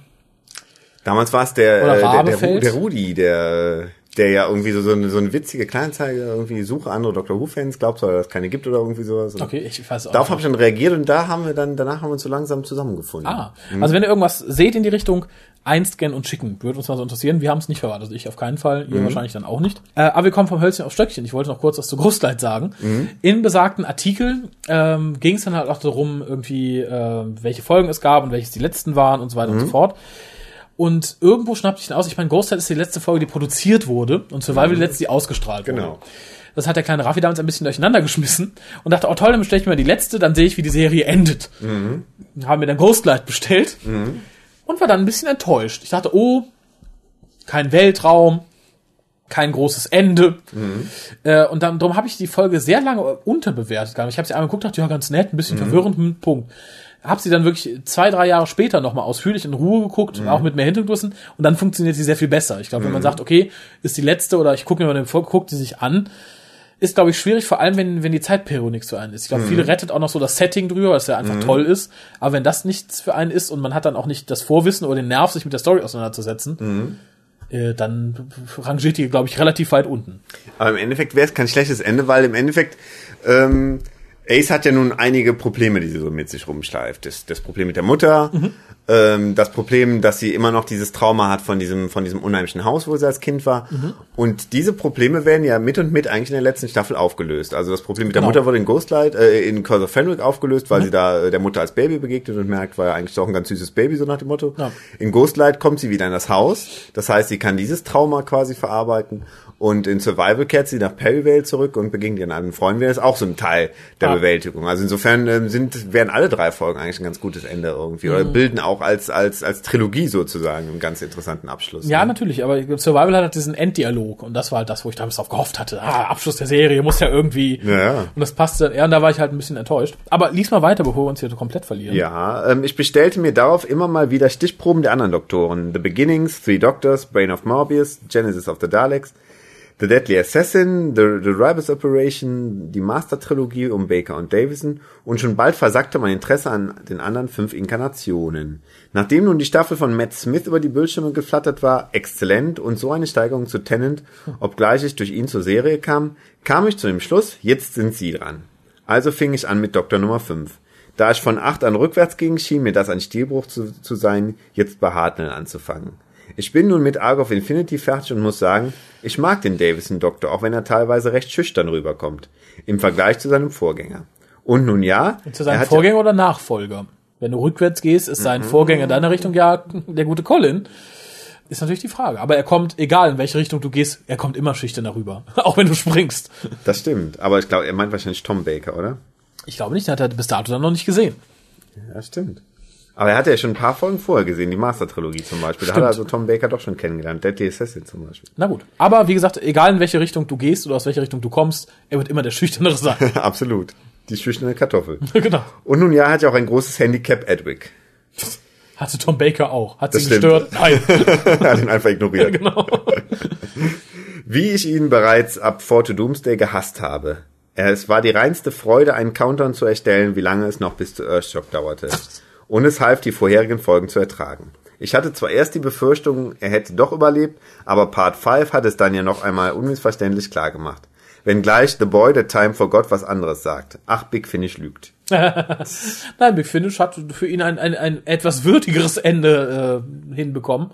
S2: Damals war es der, äh, der, der,
S1: Rabefeld.
S2: der Rudi, der, der ja irgendwie so, so, eine, so eine witzige Kleinanzeige, irgendwie suche andere Doctor Who-Fans, glaubst du, dass es keine gibt oder irgendwie sowas. Und
S1: okay, ich weiß auch
S2: Darauf habe ich dann reagiert und da haben wir dann, danach haben wir uns so langsam zusammengefunden.
S1: Ah, also wenn ihr irgendwas seht in die Richtung, einscannen und schicken. Würde uns mal so interessieren. Wir haben es nicht verraten. Also ich auf keinen Fall, ihr wahrscheinlich dann auch nicht. Äh, aber wir kommen vom Hölzchen auf Stöckchen. Ich wollte noch kurz was zu Großleid sagen. In besagten Artikeln ähm, ging es dann halt auch darum, irgendwie, äh, welche Folgen es gab und welches die letzten waren und so weiter und so fort. Und irgendwo schnappte ich dann aus, ich meine, Ghostlight ist die letzte Folge, die produziert wurde und Survival die letzte, die ausgestrahlt wurde.
S2: Genau.
S1: Das hat der kleine Raffi damals ein bisschen durcheinander geschmissen und dachte, oh toll, dann bestelle ich mir die letzte, dann sehe ich, wie die Serie endet. Haben mir dann Ghostlight bestellt und war dann ein bisschen enttäuscht. Ich dachte, oh, kein Weltraum, kein großes Ende. Äh, und dann darum habe ich die Folge sehr lange unterbewertet. Ich habe sie einmal geguckt, dachte, ja, ganz nett, ein bisschen verwirrend, hm, Punkt. Habe sie dann wirklich zwei, drei Jahre später nochmal ausführlich in Ruhe geguckt, auch mit mehr Hintergründen. Und dann funktioniert sie sehr viel besser. Ich glaube, wenn man sagt, okay, ist die letzte oder ich gucke mir mal den Folge, guckt die sich an, ist, glaube ich, schwierig, vor allem, wenn, wenn die Zeitperiode nichts für einen ist. Ich glaube, viele rettet auch noch so das Setting drüber, was ja einfach toll ist. Aber wenn das nichts für einen ist und man hat dann auch nicht das Vorwissen oder den Nerv, sich mit der Story auseinanderzusetzen, äh, dann rangiert die, glaube ich, relativ weit unten.
S2: Aber im Endeffekt wäre es kein schlechtes Ende, weil im Endeffekt ähm, Ace hat ja nun einige Probleme, die sie so mit sich rumschleift. Das, das Problem mit der Mutter, ähm, das Problem, dass sie immer noch dieses Trauma hat von diesem, von diesem unheimlichen Haus, wo sie als Kind war. Und diese Probleme werden ja mit und mit eigentlich in der letzten Staffel aufgelöst. Also das Problem mit der
S1: Genau.
S2: Mutter wurde in Ghostlight, äh, in Curse of Fenric aufgelöst, weil sie da äh, der Mutter als Baby begegnet und merkt, war ja eigentlich doch ein ganz süßes Baby, so nach dem Motto.
S1: Ja.
S2: In Ghostlight kommt sie wieder in das Haus. Das heißt, sie kann dieses Trauma quasi verarbeiten. Und in Survival kehrt sie nach Perryvale zurück und begegnet ihren alten Freunden. Das auch so ein Teil der
S1: Ja.
S2: Bewältigung. Also insofern ähm, sind, wären alle drei Folgen eigentlich ein ganz gutes Ende irgendwie.
S1: Mhm.
S2: Oder bilden auch als, als, als Trilogie sozusagen einen ganz interessanten Abschluss.
S1: Ja,
S2: ne?
S1: natürlich, aber Survival hat halt diesen Enddialog und das war halt das, wo ich damals drauf gehofft hatte. Ah, Abschluss der Serie muss ja irgendwie.
S2: Ja, ja.
S1: Und das passte. Ja, und da war ich halt ein bisschen enttäuscht. Aber lies mal weiter, bevor wir uns hier komplett verlieren.
S2: Ja, ähm, ich bestellte mir darauf immer mal wieder Stichproben der anderen Doktoren. The Beginnings, Three Doctors, Brain of Morbius, Genesis of the Daleks, The Deadly Assassin, The, the Ribus Operation, die Master-Trilogie um Baker und Davison und schon bald versackte mein Interesse an den anderen fünf Inkarnationen. Nachdem nun die Staffel von Matt Smith über die Bildschirme geflattert war, exzellent und so eine Steigerung zu Tennant, obgleich ich durch ihn zur Serie kam, kam ich zu dem Schluss, jetzt sind sie dran. Also fing ich an mit Doktor Nummer 5. Da ich von 8 an rückwärts ging, schien mir das ein Stilbruch zu, zu sein, jetzt bei Hartnell anzufangen. Ich bin nun mit Arc of Infinity fertig und muss sagen, ich mag den Davison-Doktor, auch wenn er teilweise recht schüchtern rüberkommt, im Vergleich zu seinem Vorgänger. Und nun ja,
S1: Zu seinem Vorgänger oder Nachfolger? Wenn du rückwärts gehst, ist
S2: Mhm.
S1: sein Vorgänger in deine Richtung ja der gute Colin. Ist natürlich die Frage. Aber er kommt, egal in welche Richtung du gehst, er kommt immer schüchtern rüber. Auch wenn du springst.
S2: das stimmt, aber ich glaube, er meint wahrscheinlich Tom Baker, oder?
S1: Ich glaube nicht, den hat er bis dato dann noch nicht gesehen.
S2: Ja, stimmt. Aber er hatte ja schon ein paar Folgen vorher gesehen, die Master-Trilogie zum Beispiel. Da hat er also Tom Baker doch schon kennengelernt. Deadly Assassin zum Beispiel.
S1: Na gut. Aber wie gesagt, egal in welche Richtung du gehst oder aus welcher Richtung du kommst, er wird immer der Schüchternere sein.
S2: Absolut. Die schüchterne Kartoffel.
S1: genau.
S2: Und nun ja, hat ja auch ein großes Handicap, Edwig.
S1: Hatte Tom Baker auch. Hat
S2: Das
S1: sie
S2: stimmt.
S1: gestört? Nein.
S2: er hat ihn einfach ignoriert.
S1: genau.
S2: Wie ich ihn bereits ab Four to Doomsday gehasst habe. Es war die reinste Freude, einen Countdown zu erstellen, wie lange es noch bis zu Earthshock dauerte. Und es half, die vorherigen Folgen zu ertragen. Ich hatte zwar erst die Befürchtung, er hätte doch überlebt, aber Part 5 hat es dann ja noch einmal unmissverständlich klar gemacht. Wenngleich The Boy That Time Forgot was anderes sagt. Ach, Big Finish lügt.
S1: Nein, Big Finish hat für ihn ein, ein, ein etwas würdigeres Ende äh, hinbekommen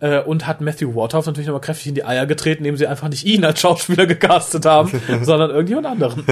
S1: äh, und hat Matthew Warthoff natürlich nochmal kräftig in die Eier getreten, indem sie einfach nicht ihn als Schauspieler gecastet haben, sondern irgendjemand anderen.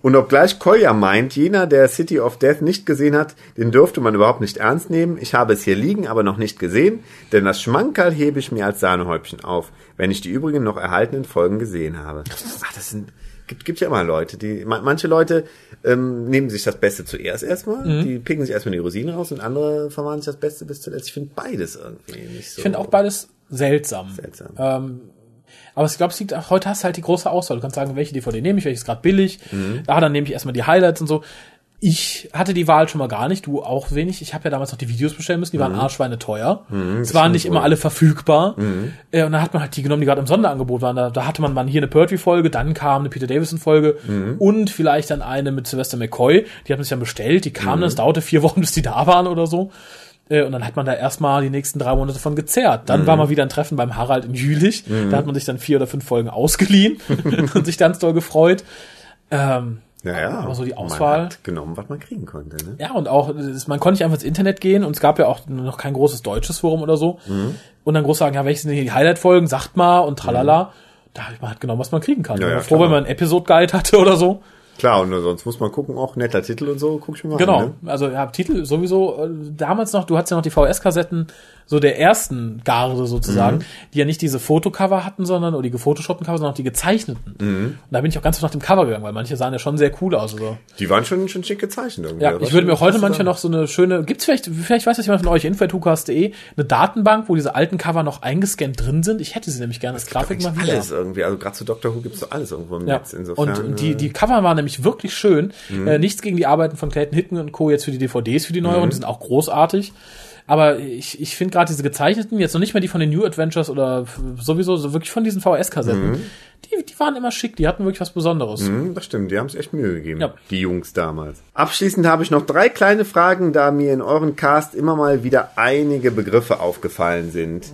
S2: Und obgleich Koya meint, jener, der City of Death nicht gesehen hat, den dürfte man überhaupt nicht ernst nehmen. Ich habe es hier liegen, aber noch nicht gesehen, denn das Schmankerl hebe ich mir als Sahnehäubchen auf, wenn ich die übrigen noch erhaltenen Folgen gesehen habe. Ach, das sind, gibt, gibt ja immer Leute, die, ma- manche Leute ähm, nehmen sich das Beste zuerst erstmal, die picken sich erstmal die Rosinen raus und andere verwahren sich das Beste bis zuletzt. Ich finde beides irgendwie nicht so.
S1: Ich finde auch beides seltsam.
S2: Seltsam.
S1: Ähm, aber ich glaube, es liegt heute hast du halt die große Auswahl. Du kannst sagen, welche DVD nehme ich, welches ist gerade billig.
S2: Mhm.
S1: Ah, dann nehme ich erstmal die Highlights und so. Ich hatte die Wahl schon mal gar nicht, du auch wenig. Ich habe ja damals noch die Videos bestellen müssen, die
S2: Mhm.
S1: waren arschweine teuer. es waren nicht immer alle verfügbar.
S2: Mhm.
S1: Äh, und dann hat man halt die genommen, die gerade im Sonderangebot waren. Da, da hatte man mal hier eine Pertwee-Folge, dann kam eine Peter Davison-Folge
S2: Mhm.
S1: und vielleicht dann eine mit Sylvester McCoy. Die hat man sich dann bestellt, die kamen,
S2: Mhm.
S1: dann, es dauerte vier Wochen, bis die da waren oder so. Äh, Und dann hat man da erstmal die nächsten drei Monate von gezerrt. Dann war mal wieder ein Treffen beim Harald in Jülich. Da hat man sich dann vier oder fünf Folgen ausgeliehen und sich ganz doll gefreut. Ähm,
S2: ja, ja.
S1: aber so die Auswahl-
S2: Man hat genommen, was man kriegen konnte. Ne?
S1: ja, und auch, man konnte nicht einfach ins Internet gehen und es gab ja auch noch kein großes deutsches Forum oder so. Und dann groß sagen, ja, welche sind die Highlight-Folgen, sagt mal und tralala. Da hat man halt genommen, was man kriegen kann.
S2: Ja,
S1: ich
S2: ja,
S1: war froh,
S2: klar.
S1: wenn man einen Episode-Guide hatte oder so.
S2: Klar, und sonst muss man gucken, auch netter Titel und so, guck ich mir mal
S1: Genau.
S2: an. Ne?
S1: Also ja, Titel sowieso, äh, damals noch, du hattest ja noch die VS-Kassetten so der ersten Garde sozusagen,
S2: Mhm.
S1: die ja nicht diese Fotocover hatten, sondern, oder die gefotoshoppten Cover, sondern auch die gezeichneten.
S2: Mhm.
S1: Und da bin ich auch ganz nach dem Cover gegangen, weil manche sahen ja schon sehr cool aus. Also.
S2: Die waren schon, schon schick gezeichnet irgendwie.
S1: Ja, ich würde mir heute manchmal noch so eine schöne, gibt's vielleicht, vielleicht weiß das jemand von euch, info.hukas.de, eine Datenbank, wo diese alten Cover noch eingescannt drin sind. Ich hätte sie nämlich gerne als Grafik mal wieder.
S2: Alles irgendwie, also gerade zu Doctor Who gibt's doch alles irgendwo im
S1: Ja.
S2: Netz. Insofern,
S1: und, und die,
S2: äh,
S1: die Cover waren nämlich wirklich schön. Äh, nichts gegen die Arbeiten von Clayton Hitton und Co. jetzt für die DVDs, für die neueren, die sind auch großartig. Aber ich, ich finde gerade diese gezeichneten, jetzt noch nicht mehr die von den New Adventures oder sowieso, so wirklich von diesen VS-Kassetten, die, die waren immer schick, die hatten wirklich was Besonderes.
S2: Hm, das stimmt, die haben es echt Mühe gegeben,
S1: Ja.
S2: die Jungs damals. Abschließend habe ich noch drei kleine Fragen, da mir in euren Cast immer mal wieder einige Begriffe aufgefallen sind.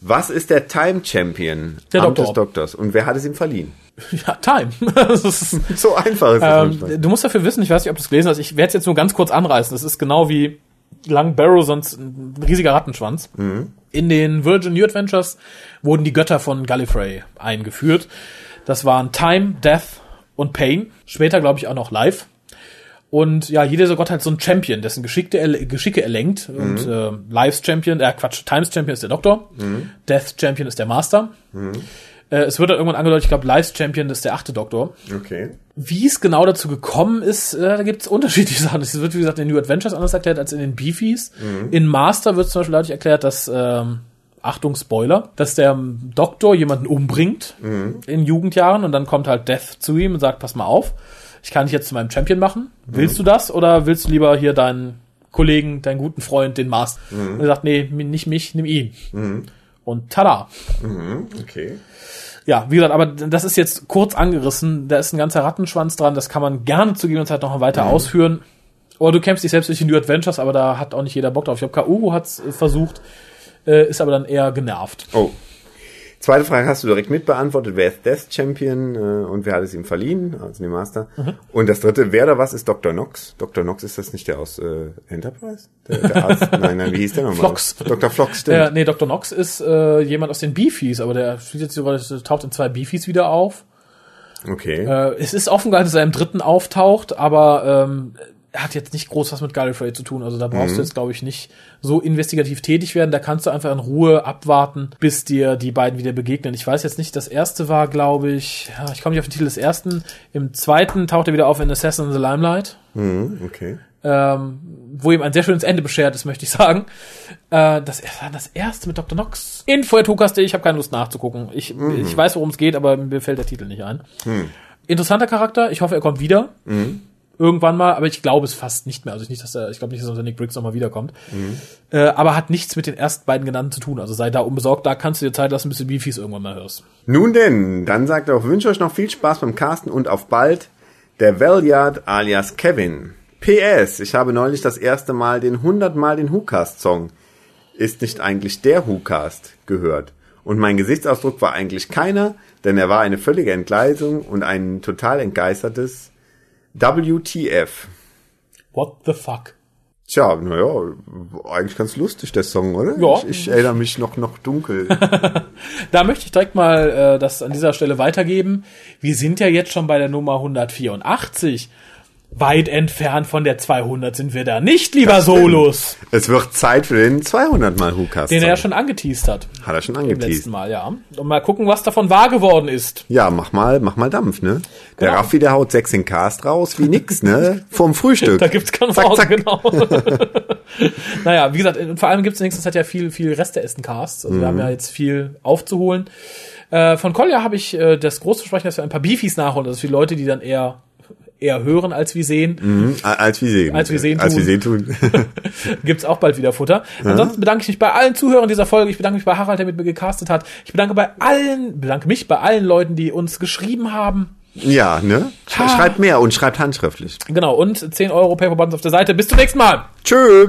S2: Was ist der Time Champion
S1: Der
S2: Amt
S1: Doktor.
S2: des Doktors und wer hat es ihm verliehen?
S1: Ja, Time. das ist,
S2: So einfach ist es.
S1: Ähm, du musst dafür wissen, ich weiß nicht, ob du es gelesen hast, ich werde es jetzt nur ganz kurz anreißen. Das ist genau wie Lang Barrow, sonst ein riesiger Rattenschwanz. In den Virgin New Adventures wurden die Götter von Gallifrey eingeführt. Das waren Time, Death und Pain. Später, glaube ich, auch noch Life. Und ja, jeder dieser Gott hat so einen Champion, dessen Geschickte er, Geschicke er lenkt. Und äh, Lives Champion, äh Quatsch, Times Champion ist der Doktor. Death Champion ist der Master. Äh, es wird dann irgendwann angedeutet, ich glaube, Lives Champion ist der achte Doktor.
S2: Okay.
S1: Wie es genau dazu gekommen ist, äh, da gibt es unterschiedliche Sachen. Es wird, wie gesagt, in den New Adventures anders erklärt als in den Beefies. In Master wird zum Beispiel dadurch erklärt, dass, ähm, Achtung, Spoiler, dass der ähm, Doktor jemanden umbringt in Jugendjahren und dann kommt halt Death zu ihm und sagt, pass mal auf, ich kann dich jetzt zu meinem Champion machen. Willst du das oder willst du lieber hier deinen Kollegen, deinen guten Freund, den Master? Und er sagt, nee, nicht mich, nimm ihn. Und tada.
S2: Okay.
S1: Ja, wie gesagt, aber das ist jetzt kurz angerissen. Da ist ein ganzer Rattenschwanz dran. Das kann man gerne zu gegebener Zeit noch weiter ausführen. Oder du kämpfst dich selbst durch die New Adventures, aber da hat auch nicht jeder Bock drauf. Ich glaube, Kaoru hat's äh, versucht, äh, ist aber dann eher genervt.
S2: Oh. Zweite Frage hast du direkt mitbeantwortet. Wer ist Death Champion äh, und wer hat es ihm verliehen? Also den Master.
S1: Mhm.
S2: Und das dritte, wer oder was ist Dr. Nox? Dr. Nox ist das nicht der aus äh, Enterprise? Der, der Arzt? nein, nein, wie hieß der nochmal?
S1: Flox.
S2: Dr. Flox, stimmt.
S1: Äh, nee, Dr. Nox ist äh, jemand aus den Beefies, aber der das taucht in zwei Beefies wieder auf.
S2: Okay.
S1: Äh, es ist offen gehalten, dass er im dritten auftaucht, aber ähm, hat jetzt nicht groß was mit Gallifrey zu tun. Also da brauchst
S2: Mhm.
S1: du jetzt, glaube ich, nicht so investigativ tätig werden. Da kannst du einfach in Ruhe abwarten, bis dir die beiden wieder begegnen. Ich weiß jetzt nicht, das erste war, glaube ich, ich komme nicht auf den Titel des ersten. Im zweiten taucht er wieder auf in Assassin in the Limelight.
S2: Mhm, okay.
S1: ähm, wo ihm ein sehr schönes Ende beschert ist, möchte ich sagen. Äh, das war das erste mit Dr. Nox. In Feuertokaste, ich habe keine Lust nachzugucken. Ich,
S2: Mhm.
S1: ich weiß, worum es geht, aber mir fällt der Titel nicht ein. Interessanter Charakter, ich hoffe, er kommt wieder.
S2: Mhm.
S1: Irgendwann mal, aber ich glaube es fast nicht mehr. Also nicht, dass er, ich glaube nicht, dass unser Nick Briggs nochmal wiederkommt.
S2: Mhm.
S1: Äh, aber hat nichts mit den ersten beiden genannten zu tun. Also sei da unbesorgt, da kannst du dir Zeit lassen, bis du Beefies irgendwann mal hörst.
S2: Nun denn, dann sagt er auch, wünsche euch noch viel Spaß beim Casten und auf bald. Der Valiard alias Kevin. PS, ich habe neulich das erste Mal den 100 Mal den WhoCast-Song ist nicht eigentlich der WhoCast gehört. Und mein Gesichtsausdruck war eigentlich keiner, denn er war eine völlige Entgleisung und ein total entgeistertes WTF.
S1: What the fuck?
S2: Tja, naja, eigentlich ganz lustig, der Song, oder?
S1: Ja.
S2: Ich, ich erinnere mich noch, noch dunkel.
S1: Da möchte ich direkt mal äh, das an dieser Stelle weitergeben. Wir sind ja jetzt schon bei der Nummer 184. Weit entfernt von der 200 sind wir da nicht, lieber Solus.
S2: es wird Zeit für den 200 Mal WhoCast.
S1: Den er ja schon angeteased hat.
S2: Hat er schon
S1: Im
S2: angeteased.
S1: letzten Mal, ja. Und mal gucken, was davon wahr geworden ist.
S2: Ja, mach mal, mach mal Dampf, ne? Der
S1: Genau.
S2: Raffi, der haut sechs in Cast raus, wie nix, ne? Vorm Frühstück.
S1: Da gibt's keine
S2: Zack,
S1: Pause,
S2: zack.
S1: genau. naja, wie gesagt, vor allem gibt's in nächster Zeit ja viel, viel Reste-Essen-Casts. Also wir haben ja jetzt viel aufzuholen. Äh, von Kolja habe ich äh, das große Versprechen, dass wir ein paar Beefies nachholen. Also für Leute, die dann eher eher hören als wie sehen.
S2: Mhm, Als wir sehen.
S1: Als wir sehen
S2: Als wir
S1: tun.
S2: sehen tun.
S1: gibt's auch bald wieder Futter. Ansonsten bedanke ich mich bei allen Zuhörern dieser Folge. Ich bedanke mich bei Harald, der mit mir gecastet hat. Ich bedanke bei allen, bedanke mich bei allen Leuten, die uns geschrieben haben.
S2: ja, ne? Sch. Schreibt mehr und schreibt handschriftlich.
S1: Genau, und 10 Euro Paperbuttons auf der Seite. Bis zum nächsten Mal.
S2: Tschö.